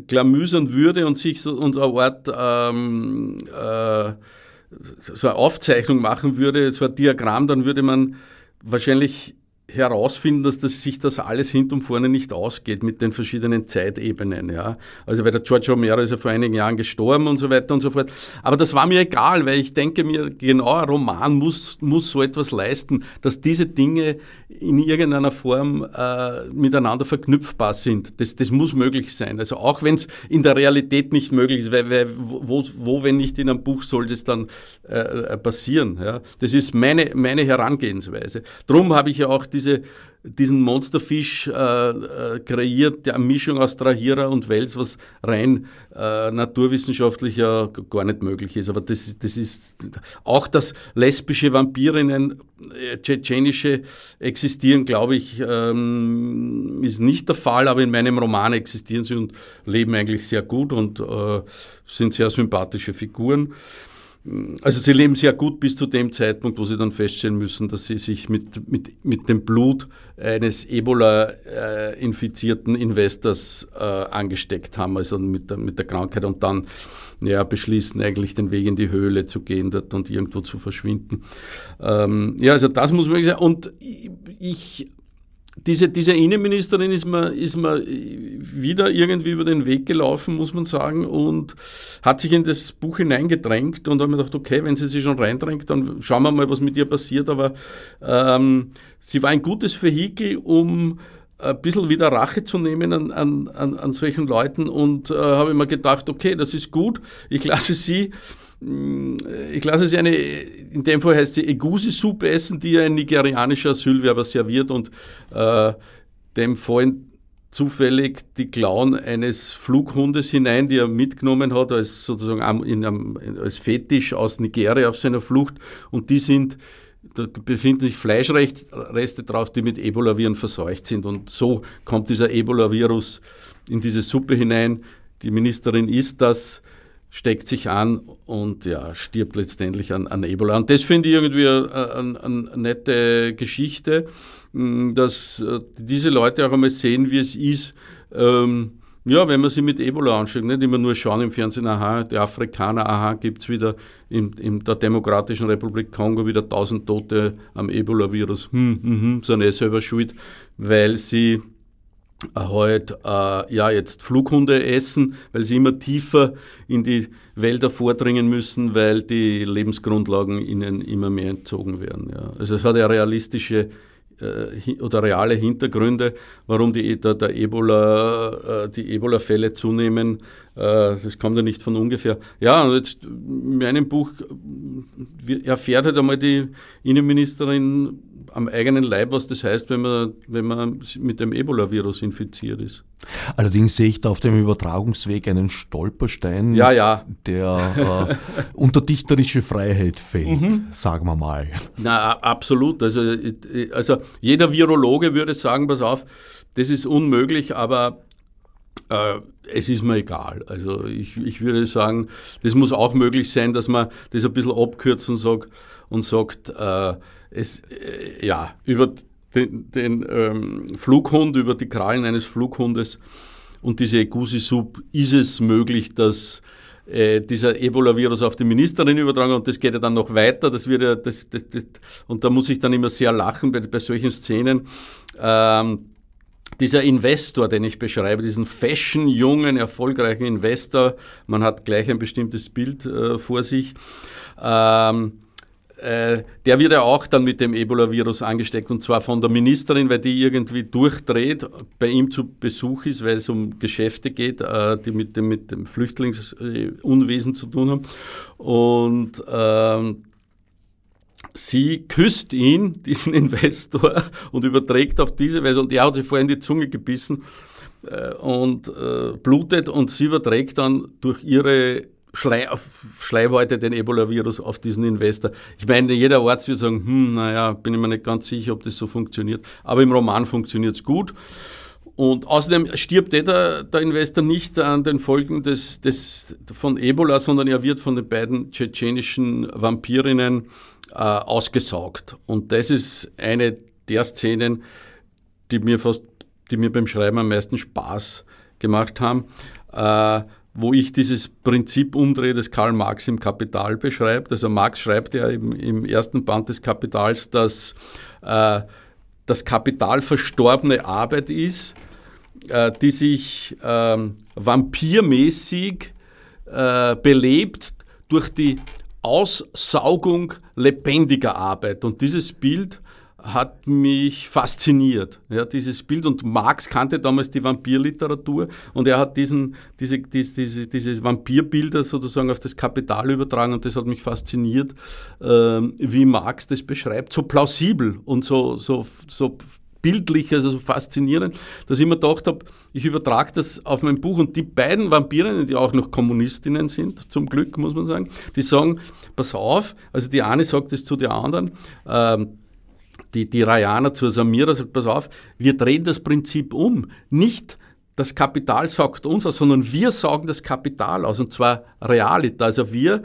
klamüsern würde und sich so, und eine Art ähm, äh, so eine Aufzeichnung machen würde, so ein Diagramm, dann würde man wahrscheinlich herausfinden, dass das, sich das alles hinten und vorne nicht ausgeht mit den verschiedenen Zeitebenen. Ja. Also weil der George Romero ist ja vor einigen Jahren gestorben und so weiter und so fort. Aber das war mir egal, weil ich denke mir, genau ein Roman muss, muss so etwas leisten, dass diese Dinge in irgendeiner Form äh, miteinander verknüpfbar sind. Das, das muss möglich sein. Also auch wenn es in der Realität nicht möglich ist, weil, weil wo, wo, wenn nicht in einem Buch soll das dann äh, passieren. Ja. Das ist meine, meine Herangehensweise. Darum habe ich ja auch diese diesen Monsterfisch äh, äh, kreiert, der Mischung aus Trahierer und Wels, was rein äh, naturwissenschaftlich ja gar nicht möglich ist. Aber das, das ist auch, dass lesbische Vampirinnen, äh, tschetschenische existieren, glaube ich, ähm, ist nicht der Fall, aber in meinem Roman existieren sie und leben eigentlich sehr gut und äh, sind sehr sympathische Figuren. Also sie leben sehr gut bis zu dem Zeitpunkt, wo sie dann feststellen müssen, dass sie sich mit, mit, mit dem Blut eines Ebola-infizierten Investors äh, angesteckt haben, also mit der, mit der Krankheit und dann ja, beschließen, eigentlich den Weg in die Höhle zu gehen dort und irgendwo zu verschwinden. Ähm, ja, also das muss man sagen. Und ich diese, diese Innenministerin ist mir, ist mir wieder irgendwie über den Weg gelaufen, muss man sagen, und hat sich in das Buch hineingedrängt und habe mir gedacht, okay, wenn sie sich schon reindrängt, dann schauen wir mal, was mit ihr passiert. Aber ähm, sie war ein gutes Vehikel, um ein bisschen wieder Rache zu nehmen an, an, an solchen Leuten und äh, habe mir gedacht, okay, das ist gut, ich lasse sie ich lasse sie eine, in dem Fall heißt die Egusi-Suppe essen, die ein nigerianischer Asylwerber serviert und äh, dem fallen zufällig die Klauen eines Flughundes hinein, die er mitgenommen hat, als sozusagen in einem, als Fetisch aus Nigeria auf seiner Flucht und die sind da befinden sich Fleischreste drauf, die mit Ebola-Viren verseucht sind. Und so kommt dieser Ebola-Virus in diese Suppe hinein. Die Ministerin isst das, steckt sich an und ja, stirbt letztendlich an, an Ebola. Und das finde ich irgendwie eine, eine, nette Geschichte, hm, dass äh, diese Leute auch einmal sehen, wie es ist, ähm, ja, wenn man sich mit Ebola anschaut, nicht immer nur schauen im Fernsehen, aha, die Afrikaner, aha, gibt es wieder in, in, der Demokratischen Republik Kongo wieder 1000 Tote am Ebola-Virus. Hm, hm, hm, sind eh selber schuld, weil sie halt äh, ja jetzt Flughunde essen, weil sie immer tiefer in die Wälder vordringen müssen, weil die Lebensgrundlagen ihnen immer mehr entzogen werden. Ja. Also es hat ja realistische äh, oder reale Hintergründe, warum die, der, der Ebola, äh, die Ebola-Fälle zunehmen. Äh, das kommt ja nicht von ungefähr. Ja, und jetzt in meinem Buch erfährt halt einmal die Innenministerin am eigenen Leib, was das heißt, wenn man, wenn man mit dem Ebola-Virus infiziert ist. Allerdings sehe ich da auf dem Übertragungsweg einen Stolperstein, ja, ja. der äh, unter dichterische Freiheit fällt, mhm. sagen wir mal. Na, absolut. Also, also jeder Virologe würde sagen, pass auf, das ist unmöglich, aber äh, es ist mir egal. Also ich, ich würde sagen, das muss auch möglich sein, dass man das ein bisschen abkürzt und sagt, und sagt äh, es, äh, ja, über den, den ähm, Flughund, über die Krallen eines Flughundes und diese Egusi-Sub ist es möglich, dass äh, dieser Ebola-Virus auf die Ministerin übertragen und das geht ja dann noch weiter. Das wird ja, das, das, das, und da muss ich dann immer sehr lachen bei, bei solchen Szenen. Ähm, dieser Investor, den ich beschreibe, diesen fashion, jungen, erfolgreichen Investor, man hat gleich ein bestimmtes Bild äh, vor sich. Ähm, äh, der wird ja auch dann mit dem Ebola-Virus angesteckt und zwar von der Ministerin, weil die irgendwie durchdreht, bei ihm zu Besuch ist, weil es um Geschäfte geht, äh, die mit dem, mit dem Flüchtlingsunwesen zu tun haben. Und ähm, sie küsst ihn, <laughs> diesen Investor, und überträgt auf diese Weise, und er hat sich vorhin die Zunge gebissen äh, und äh, blutet, und sie überträgt dann durch ihre Schlei Schleimhäute den Ebola-Virus auf diesen Investor. Ich meine, jeder Arzt wird sagen, hm, naja, bin ich mir nicht ganz sicher, ob das so funktioniert. Aber im Roman funktioniert es gut. Und außerdem stirbt eh der, der, Investor nicht an den Folgen des, des, von Ebola, sondern er wird von den beiden tschetschenischen Vampirinnen äh, ausgesaugt. Und das ist eine der Szenen, die mir fast, die mir beim Schreiben am meisten Spaß gemacht haben. Äh, wo ich dieses Prinzip umdrehe, das Karl Marx im Kapital beschreibt. Also Marx schreibt ja im, im ersten Band des Kapitals, dass äh, das Kapital verstorbene Arbeit ist, äh, die sich äh, vampirmäßig belebt durch die Aussaugung lebendiger Arbeit. Und dieses Bild hat mich fasziniert, ja, dieses Bild. Und Marx kannte damals die Vampirliteratur und er hat diesen, diese, diese, diese, diese Vampirbilder sozusagen auf das Kapital übertragen und das hat mich fasziniert, äh, wie Marx das beschreibt. So plausibel und so, so, so bildlich, also so faszinierend, dass ich mir gedacht habe, ich übertrage das auf mein Buch und die beiden Vampirinnen, die auch noch Kommunistinnen sind, zum Glück muss man sagen, die sagen, pass auf, also die eine sagt es zu der anderen, ähm, die, die Rayana zur Samira sagt, pass auf, wir drehen das Prinzip um. Nicht das Kapital saugt uns aus, sondern wir saugen das Kapital aus, und zwar realita. Also wir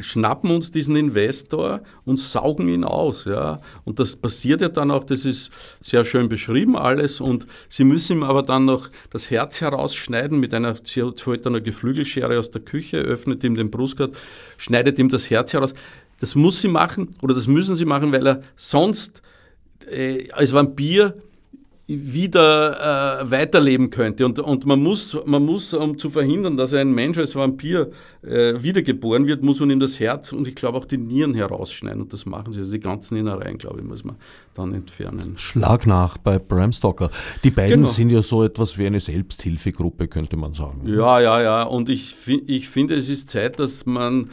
schnappen uns diesen Investor und saugen ihn aus. Ja. Und das passiert ja dann auch, das ist sehr schön beschrieben alles. Und sie müssen ihm aber dann noch das Herz herausschneiden mit einer, holt einer Geflügelschere aus der Küche, öffnet ihm den Brustkorb, schneidet ihm das Herz heraus. Das muss sie machen oder das müssen sie machen, weil er sonst äh, als Vampir wieder äh, weiterleben könnte. Und, und man, muss, man muss, um zu verhindern, dass ein Mensch als Vampir äh, wiedergeboren wird, muss man ihm das Herz und ich glaube auch die Nieren herausschneiden. Und das machen sie. Also die ganzen Innereien, glaube ich, muss man dann entfernen. Schlag nach bei Bram Stoker. Die beiden genau. sind ja so etwas wie eine Selbsthilfegruppe, könnte man sagen. Ja, ja, ja. Und ich, ich finde, es ist Zeit, dass man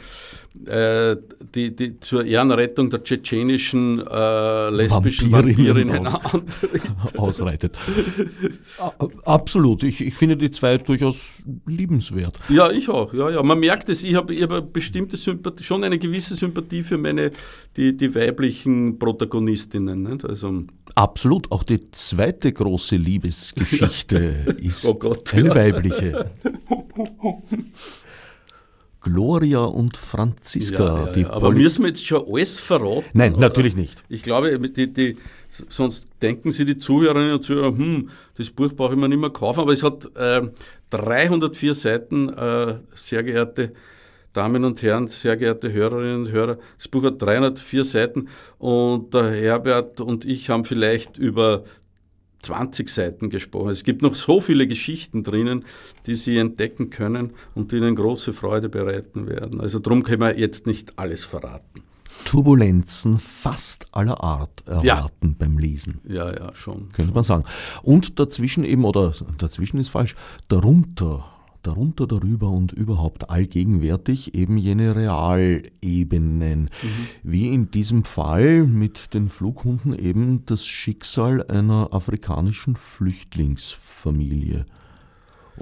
die, die, zur Ehrenrettung der tschetschenischen äh, lesbischen Vampirinnen, Vampirinnen aus, ausreitet. Absolut. Ich, ich finde die zwei durchaus liebenswert. Ja, ich auch. Ja, ja. Man merkt es, ich habe hab bestimmte Sympathie, schon eine gewisse Sympathie für meine, die, die weiblichen Protagonistinnen. Nicht? Also, Absolut. Auch die zweite große Liebesgeschichte <laughs> ist oh Gott, eine ja. weibliche. <laughs> Gloria und Franziska. Ja, ja, aber müssen wir jetzt schon alles verraten? Nein, natürlich nicht. Ich glaube, die, die, sonst denken Sie die Zuhörerinnen und Zuhörer, hm, das Buch brauche ich mir nicht mehr kaufen, aber es hat äh, 304 Seiten, äh, sehr geehrte Damen und Herren, sehr geehrte Hörerinnen und Hörer. Das Buch hat 304 Seiten und der Herbert und ich haben vielleicht über 20 Seiten gesprochen. Es gibt noch so viele Geschichten drinnen, die Sie entdecken können und die Ihnen große Freude bereiten werden. Also darum können wir jetzt nicht alles verraten. Turbulenzen fast aller Art erwarten ja. beim Lesen. Ja, ja, schon. Könnte man sagen. Und dazwischen eben, oder dazwischen ist falsch, darunter darunter, darüber und überhaupt allgegenwärtig eben jene Realebenen, mhm. wie in diesem Fall mit den Flughunden eben das Schicksal einer afrikanischen Flüchtlingsfamilie.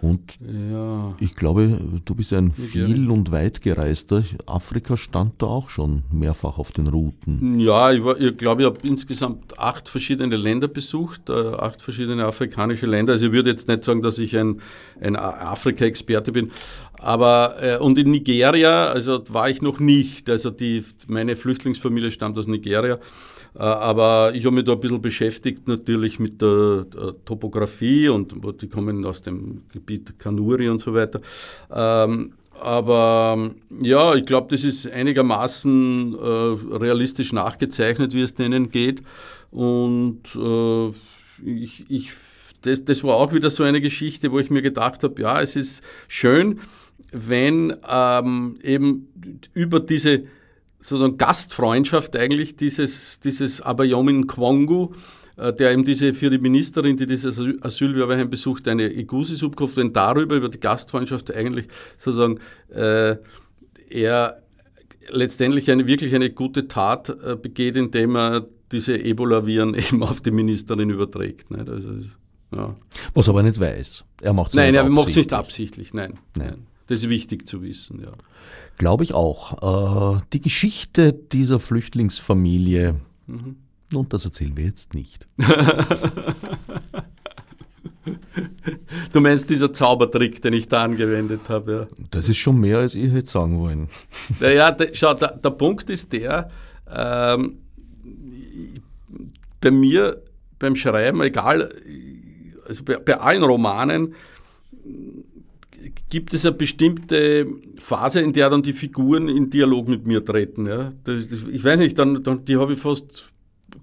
Und ja. ich glaube, du bist ein viel und weit gereister. Afrika stand da auch schon mehrfach auf den Routen. Ja, ich, war, ich glaube, ich habe insgesamt acht verschiedene Länder besucht, äh, acht verschiedene afrikanische Länder. Also ich würde jetzt nicht sagen, dass ich ein, ein Afrika-Experte bin. Aber äh, und in Nigeria, also war ich noch nicht. Also die, meine Flüchtlingsfamilie stammt aus Nigeria. Äh, aber ich habe mich da ein bisschen beschäftigt natürlich mit der, Topografie und die kommen aus dem Gebiet Kanuri und so weiter. Ähm, aber ja, ich glaube, das ist einigermaßen äh, realistisch nachgezeichnet, wie es denen geht. Und äh, ich, ich, das, das war auch wieder so eine Geschichte, wo ich mir gedacht habe, ja, es ist schön, wenn ähm, eben über diese sozusagen Gastfreundschaft eigentlich dieses, dieses Abayomin Kwongu, äh, der eben diese für die Ministerin, die dieses Asylwerbeheim besucht, eine Igusi-Sub kauft, wenn darüber, über die Gastfreundschaft eigentlich sozusagen äh, er letztendlich eine, wirklich eine gute Tat äh, begeht, indem er diese Ebola-Viren <laughs> eben auf die Ministerin überträgt. Nicht? Also, ja. Was aber nicht weiß. Er macht es Nein, er macht es nicht absichtlich, nein. nein. nein. Das ist wichtig zu wissen, ja. Glaube ich auch. Äh, die Geschichte dieser Flüchtlingsfamilie, mhm. nun, das erzählen wir jetzt nicht. Du meinst dieser Zaubertrick, den ich da angewendet habe, ja. Das ist schon mehr, als ihr hätte sagen wollen. Naja, der, schau, der, der, Punkt ist der, ähm, bei mir beim Schreiben, egal, also bei, bei allen Romanen, gibt es eine bestimmte Phase, in der dann die Figuren in Dialog mit mir treten. Ja? Das, das, ich weiß nicht, dann, dann, die habe ich fast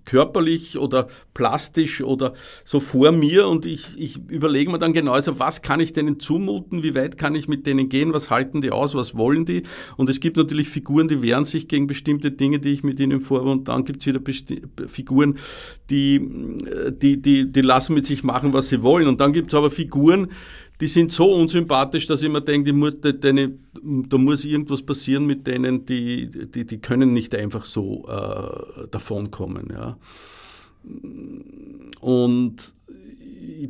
körperlich oder plastisch oder so vor mir und ich, ich überlege mir dann genau, also was kann ich denen zumuten, wie weit kann ich mit denen gehen, was halten die aus, was wollen die und es gibt natürlich Figuren, die wehren sich gegen bestimmte Dinge, die ich mit ihnen vorhabe und dann gibt es wieder Besti Figuren, die, die, die, die lassen mit sich machen, was sie wollen und dann gibt es aber Figuren, die sind so unsympathisch, dass ich mir denke, muss, deine, da muss irgendwas passieren mit denen, die, die, die können nicht einfach so äh, davonkommen. Ja. Und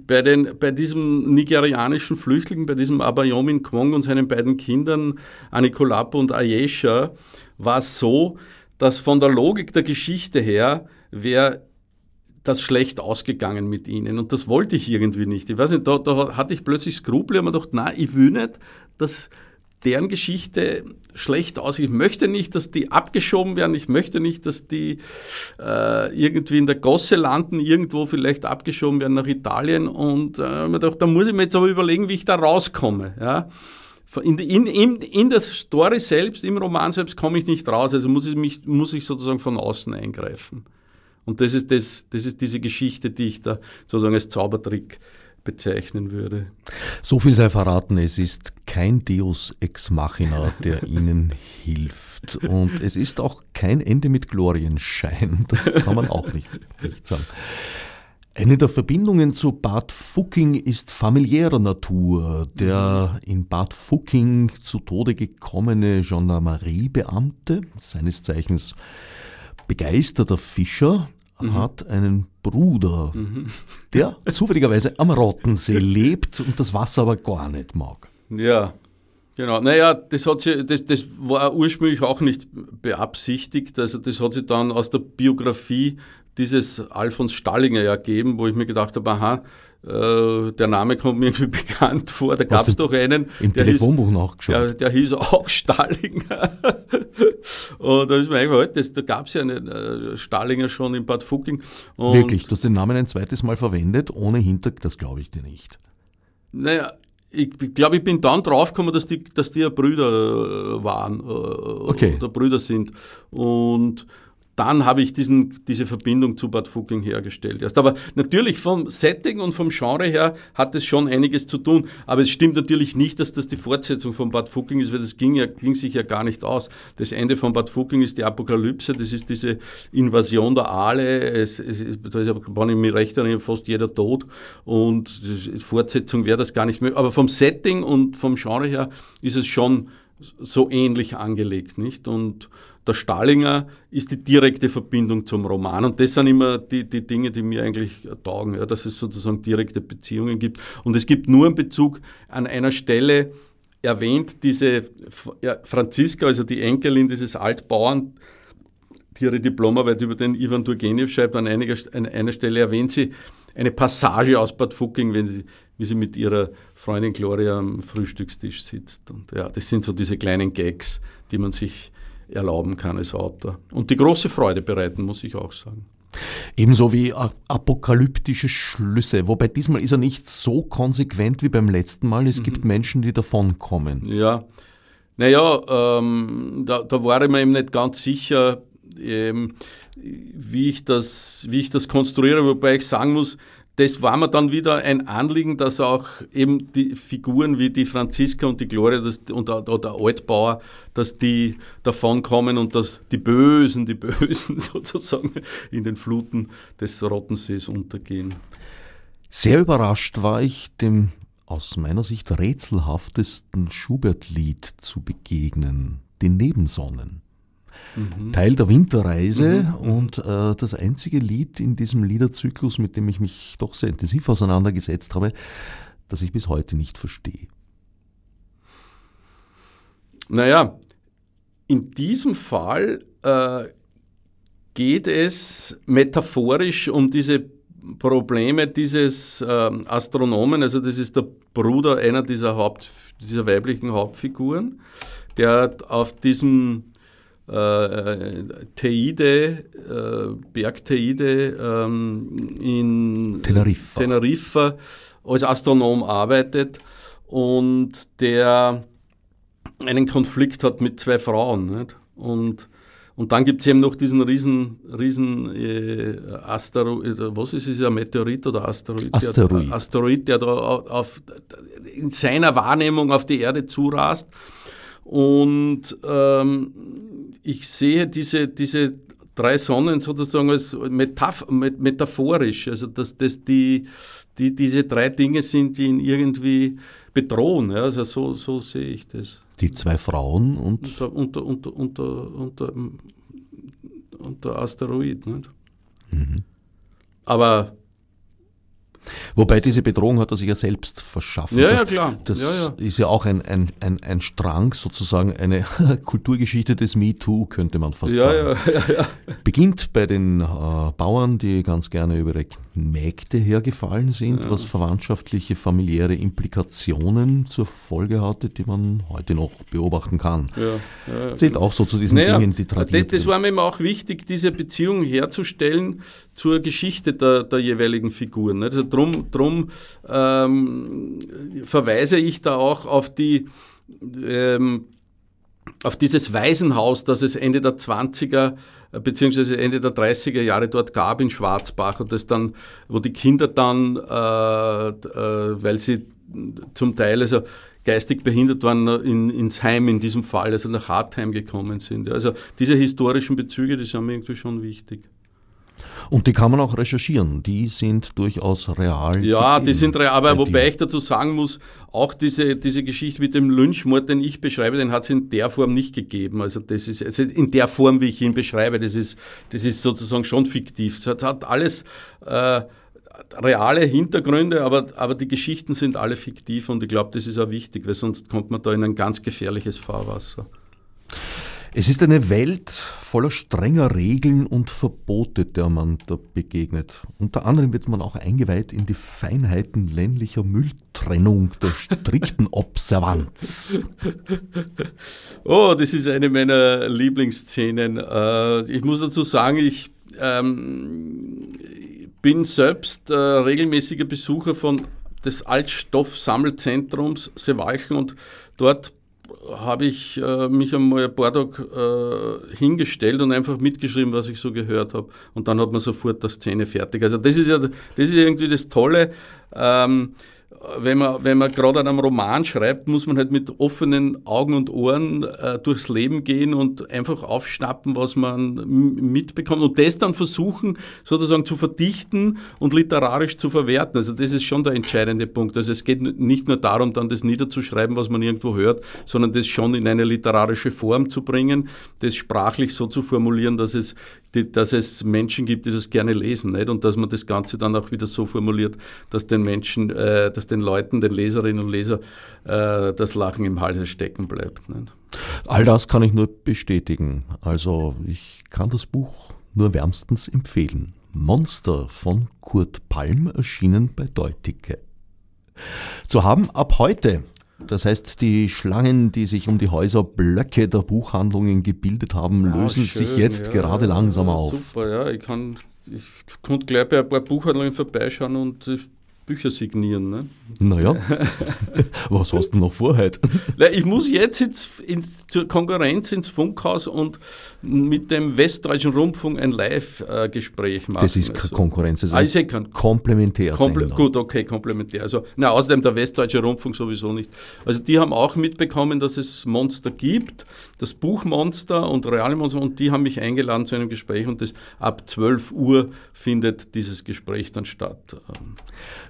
bei, den, bei diesem nigerianischen Flüchtling, bei diesem Abayomin Kwong und seinen beiden Kindern, Anikolapo und Ayesha, war es so, dass von der Logik der Geschichte her wäre das schlecht ausgegangen mit ihnen. Und das wollte ich irgendwie nicht. Ich weiß nicht, da, da hatte ich plötzlich Skrupel und mir gedacht, nein, ich will nicht, dass deren Geschichte schlecht aussieht. Ich möchte nicht, dass die abgeschoben werden. Ich möchte nicht, dass die äh, irgendwie in der Gosse landen, irgendwo vielleicht abgeschoben werden nach Italien. Und äh, mir gedacht, da muss ich mir jetzt aber überlegen, wie ich da rauskomme. Ja? In, in, in, in der Story selbst, im Roman selbst komme ich nicht raus. Also muss ich, mich, muss ich sozusagen von außen eingreifen. Und das ist, das, das ist diese Geschichte, die ich da sozusagen als Zaubertrick bezeichnen würde. So viel sei verraten, es ist kein Deus ex machina, der <laughs> Ihnen hilft. Und es ist auch kein Ende mit Glorienschein. Das kann man auch nicht, nicht sagen. Eine der Verbindungen zu Bad Fucking ist familiärer Natur. Der in Bad Fucking zu Tode gekommene Gendarmerie-Beamte, seines Zeichens begeisterter Fischer, mhm. hat einen Bruder, mhm. der <laughs> zufälligerweise am Rottensee lebt und das Wasser aber gar nicht mag. Ja, Genau, naja, das, hat sie, das, das war ursprünglich auch nicht beabsichtigt. Also das hat sich dann aus der Biografie dieses Alfons Stallinger ergeben, wo ich mir gedacht habe, aha, äh, der Name kommt mir irgendwie <laughs> bekannt vor. Da gab es doch einen. Im der Telefonbuch hieß, nachgeschaut. Der, der hieß auch Stallinger. <laughs> und da ist mir eingefallen, das, da gab es ja einen äh, Stallinger schon in Bad Fucking. Wirklich, du hast den Namen ein zweites Mal verwendet, ohne Hintergrund, das glaube ich dir nicht. Naja, ich glaube, ich bin dann draufgekommen, dass die, dass die ja Brüder äh, waren. Äh, Okay. Oder Brüder sind. Und dann habe ich diesen, diese Verbindung zu Bad Fucking hergestellt. Aber natürlich vom Setting und vom Genre her hat es schon einiges zu tun. Aber es stimmt natürlich nicht, dass das die Fortsetzung von Bad Fucking ist, weil das ging, ja, ging sich ja gar nicht aus. Das Ende von Bad Fucking ist die Apokalypse, das ist diese Invasion der Aale. Es, es, es, da ist wenn ich mich recht erinnere, fast jeder tot. Und Fortsetzung wäre das gar nicht möglich. Aber vom Setting und vom Genre her ist es schon so ähnlich angelegt, nicht? Und der Stallinger ist die direkte Verbindung zum Roman. Und das sind immer die, die Dinge, die mir eigentlich taugen, ja, dass es sozusagen direkte Beziehungen gibt. Und es gibt nur einen Bezug an einer Stelle, erwähnt diese Franziska, also die Enkelin dieses Altbauern, die ihre Diplomarbeit über den Ivan Turgenev schreibt, an einiger, an einer Stelle erwähnt sie eine Passage aus Bad Fucking, wenn sie, wie sie mit ihrer Freundin Gloria am Frühstückstisch sitzt. Und ja, das sind so diese kleinen Gags, die man sich erlauben kann als Autor. Und die große Freude bereiten, muss ich auch sagen. Ebenso wie apokalyptische Schlüsse. Wobei diesmal ist er nicht so konsequent wie beim letzten Mal. Es gibt Menschen, die davonkommen. Ja, naja, ähm, da, da war ich mir eben nicht ganz sicher, ähm, wie, ich das, wie ich das konstruiere, wobei ich sagen muss, das war mir dann wieder ein Anliegen, dass auch eben die Figuren wie die Franziska und die Gloria das, und der, Altbauer, dass die davonkommen und dass die Bösen, die Bösen <laughs> sozusagen in den Fluten des Rottensees untergehen. Sehr überrascht war ich, dem aus meiner Sicht rätselhaftesten Schubert-Lied zu begegnen, den Nebensonnen. Teil der Winterreise und äh, das einzige Lied in diesem Liederzyklus, mit dem ich mich doch sehr intensiv auseinandergesetzt habe, das ich bis heute nicht verstehe. Naja, in diesem Fall äh, geht es metaphorisch um diese Probleme dieses ähm, Astronomen, also das ist der Bruder einer dieser, Haupt, dieser weiblichen Hauptfiguren, der auf diesem äh, Teide, äh, Berg Teide ähm, in Teneriffa. Teneriffa als Astronom arbeitet und der einen Konflikt hat mit zwei Frauen. Nicht? Und, und dann gibt es eben noch diesen riesen, riesen äh, Asteroid, was ist es, ein Meteorit oder Asteroid? Asteroid. Der, Asteroid, der da auf, in seiner Wahrnehmung auf die Erde zurast. Und ähm, ich sehe diese, diese drei Sonnen sozusagen als Metaph met- metaphorisch, also dass das die, die diese drei Dinge sind, die ihn irgendwie bedrohen. Ja? Also so, so sehe ich das. Die zwei Frauen und Unter, unter, unter, unter, unter, unter Asteroid. Nicht? Aber Wobei diese Bedrohung hat er sich ja selbst verschaffen. Ja, das, ja, klar. Das Ja, ja. ist ja auch ein, ein, ein, ein Strang, sozusagen eine <laughs> Kulturgeschichte des MeToo, könnte man fast ja, sagen. ja, <laughs> ja, ja. Beginnt bei den äh, Bauern, die ganz gerne über ihre Mägde hergefallen sind, was verwandtschaftliche, familiäre Implikationen zur Folge hatte, die man heute noch beobachten kann. ja, ja. Zählt auch so zu diesen Naja, Dingen, die tradiert das, war mir eben auch wichtig, diese Beziehung herzustellen zur Geschichte der, der jeweiligen Figuren. Also drum, drum ähm, verweise ich da auch auf die ähm, auf dieses Waisenhaus, das es Ende der 20er äh, beziehungsweise Ende der 30er Jahre dort gab in Schwarzbach und das dann, wo die Kinder dann, äh, äh, weil sie zum Teil also geistig behindert waren, in, ins Heim in diesem Fall, also nach Hartheim gekommen sind. Also diese historischen Bezüge, die sind mir irgendwie schon wichtig. Und die kann man auch recherchieren. Die sind durchaus real. Ja, die sind real, aber Bei wobei ich dazu sagen muss, auch diese, diese Geschichte mit dem Lynchmord, den ich beschreibe, den hat es in der Form nicht gegeben. Also das ist also in der Form, wie ich ihn beschreibe, das ist, das ist sozusagen schon fiktiv. Es hat, hat alles äh, reale Hintergründe, aber, aber die Geschichten sind alle fiktiv und ich glaube, das ist auch wichtig, weil sonst kommt man da in ein ganz gefährliches Fahrwasser. Es ist eine Welt voller strenger Regeln und Verbote, der man da begegnet. Unter anderem wird man auch eingeweiht in die Feinheiten ländlicher Mülltrennung, der strikten <laughs> Observanz. Oh, das ist eine meiner Lieblingsszenen. Äh, ich muss dazu sagen, ich ähm, bin selbst äh, regelmäßiger Besucher von des Altstoffsammelzentrums Sewalchen und dort habe ich äh, mich einmal ein paar Tage äh, hingestellt und einfach mitgeschrieben, was ich so gehört habe. Und dann hat man sofort der Szene fertig. Also das ist ja das ist irgendwie das Tolle. Ähm, wenn man, wenn man gerade an einem Roman schreibt, muss man halt mit offenen Augen und Ohren äh, durchs Leben gehen und einfach aufschnappen, was man mitbekommt und das dann versuchen, sozusagen zu verdichten und literarisch zu verwerten. Also das ist schon der entscheidende Punkt. Also es geht nicht nur darum, dann das niederzuschreiben, was man irgendwo hört, sondern das schon in eine literarische Form zu bringen, das sprachlich so zu formulieren, dass es die, dass es Menschen gibt, die das gerne lesen, nicht? Und dass man das Ganze dann auch wieder so formuliert, dass den Menschen, äh, dass den Leuten, den Leserinnen und Lesern äh, das Lachen im Halse stecken bleibt. Nicht? All das kann ich nur bestätigen. Also ich kann das Buch nur wärmstens empfehlen. Monster von Kurt Palm erschienen bei Deuticke. Zu haben ab heute das heißt, die Schlangen, die sich um die Häuserblöcke der Buchhandlungen gebildet haben, ah, lösen schön, sich jetzt ja, gerade langsam auf. Super, ja. Ich kann, ich konnte gleich bei ein paar Buchhandlungen vorbeischauen und Bücher signieren. Ne? Naja, <laughs> was hast du noch vor heute? Ich muss jetzt ins, ins, zur Konkurrenz ins Funkhaus und mit dem Westdeutschen Rundfunk ein Live-Gespräch machen. Das ist keine also. Konkurrenz, das ist ah, ein komplementär. Komple gut, okay, komplementär. Also, na, außerdem der Westdeutsche Rundfunk sowieso nicht. Also die haben auch mitbekommen, dass es Monster gibt, das Buch Monster und reale Monster und die haben mich eingeladen zu einem Gespräch und das ab 12 Uhr findet dieses Gespräch dann statt.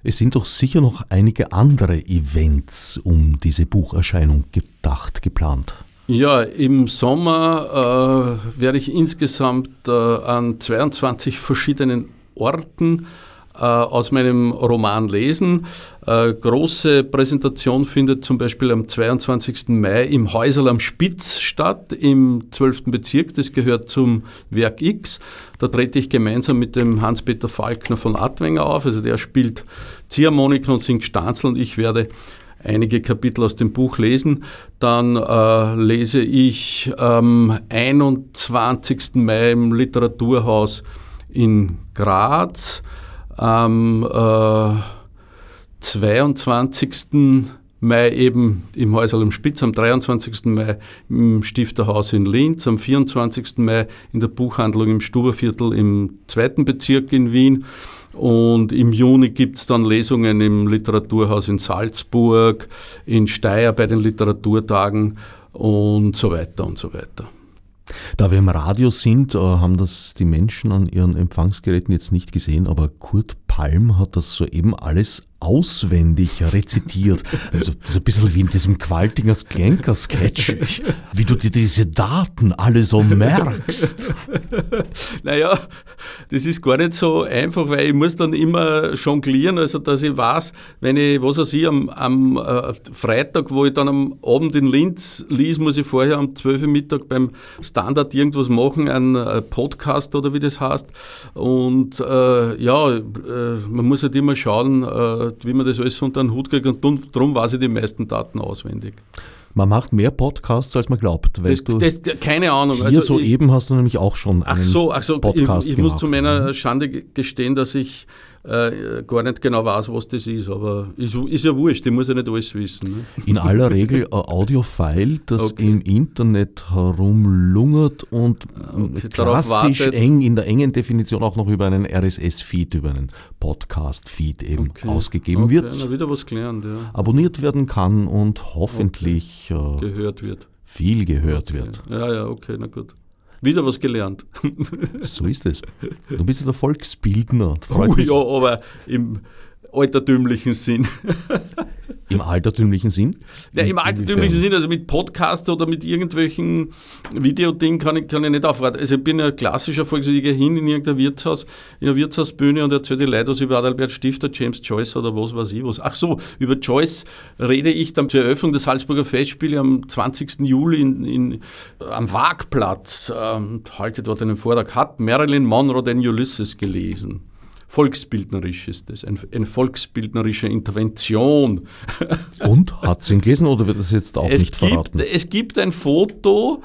Es sind doch sicher noch einige andere Events um diese Bucherscheinung gedacht, geplant. Ja, im Sommer äh, werde ich insgesamt äh, an 22 verschiedenen Orten aus meinem Roman lesen. Äh, große Präsentation findet zum Beispiel am 22. Mai im Häuserl am Spitz statt, im 12. Bezirk. Das gehört zum Werk X. Da trete ich gemeinsam mit dem Hans-Peter Falkner von Adwenger auf. Also der spielt Ziehharmonika und singt Stanzel und ich werde einige Kapitel aus dem Buch lesen. Dann äh, lese ich am 21. Mai im Literaturhaus in Graz am äh, 22. Mai eben im Häuserl im Spitz, am 23. Mai im Stifterhaus in Linz, am 24. Mai in der Buchhandlung im Stuberviertel im zweiten Bezirk in Wien. Und im Juni gibt es dann Lesungen im Literaturhaus in Salzburg, in Steyr bei den Literaturtagen und so weiter und so weiter. Da wir im Radio sind, äh, haben das die Menschen an ihren Empfangsgeräten jetzt nicht gesehen, aber Kurt Palm hat das soeben alles auswendig rezitiert. Also ist ein bisschen wie in diesem Qualtingers Klenker-Sketch, wie du dir diese Daten alle so merkst. Naja, das ist gar nicht so einfach, weil ich muss dann immer jonglieren, also dass ich weiß, wenn ich, was weiß ich, am, am äh, Freitag, wo ich dann am Abend in Linz lies, muss ich vorher am 12 Uhr Mittag beim Standard irgendwas machen, ein äh, Podcast oder wie das heißt. Und äh, ja, äh, man muss halt immer schauen, wie man das alles unter den Hut kriegt und darum weiß ich die meisten Daten auswendig. Man macht mehr Podcasts, als man glaubt. Das, das, keine Ahnung. Hier also soeben ich, hast du nämlich auch schon einen ach so, ach so, Podcast ich, ich gemacht. muss zu meiner ne? Schande gestehen, dass ich äh, gar nicht genau weiß, was das ist, aber ist, ist ja wurscht, ich muss ja nicht alles wissen. Ne? In aller Regel ein Audiofile, das okay. im Internet herumlungert und okay, klassisch eng, in der engen Definition auch noch über einen RSS-Feed, über einen Podcast-Feed eben okay. ausgegeben wird. Na, wieder was gelernt, ja. Abonniert werden kann und hoffentlich äh, gehört wird. Viel gehört wird. Ja, ja, okay, na gut. Wieder was gelernt. So ist es. Du bist ja der Volksbildner. <laughs> Freut oh, mich. Ja, aber im, altertümlichen Sinn. <laughs> Im altertümlichen Sinn? Ja, Im altertümlichen Sinn, also mit Podcast oder mit irgendwelchen Videodingen kann ich, kann ich nicht aufraten. Also ich bin ein klassischer Volksliga hin in irgendein Wirtshaus, in einer Wirtshausbühne und erzähle die Leute was über Adalbert Stifter, James Joyce oder was weiß ich was. Ach so, über Joyce rede ich dann zur Eröffnung der Salzburger Festspiele am 20. Juli in, in, am Waagplatz. Ähm, halte dort einen Vortrag. Hat Marilyn Monroe den Ulysses gelesen? Volksbildnerisch ist das, ein, eine volksbildnerische Intervention. <laughs> Und hat sie ihn gelesen oder wird das jetzt auch es nicht gibt, verraten? Es gibt ein Foto,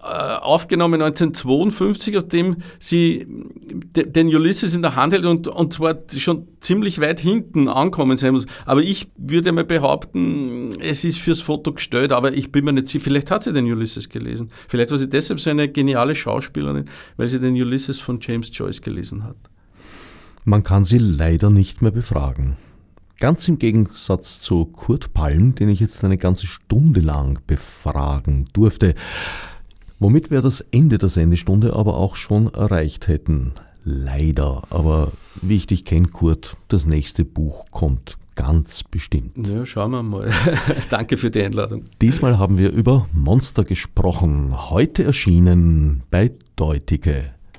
äh, aufgenommen 1952, auf dem sie den Ulysses in der Hand hält und, und zwar schon ziemlich weit hinten ankommen sein muss. Aber ich würde mal behaupten, es ist fürs Foto gestellt, aber ich bin mir nicht sicher, vielleicht hat sie den Ulysses gelesen. Vielleicht war sie deshalb so eine geniale Schauspielerin, weil sie den Ulysses von James Joyce gelesen hat. Man kann sie leider nicht mehr befragen. Ganz im Gegensatz zu Kurt Palm, den ich jetzt eine ganze Stunde lang befragen durfte, womit wir das Ende der Sendestunde aber auch schon erreicht hätten. Leider, aber wie ich dich kenne, Kurt, das nächste Buch kommt ganz bestimmt. Ja, schauen wir mal. <laughs> Danke für die Einladung. Diesmal haben wir über Monster gesprochen, heute erschienen bei Deutige.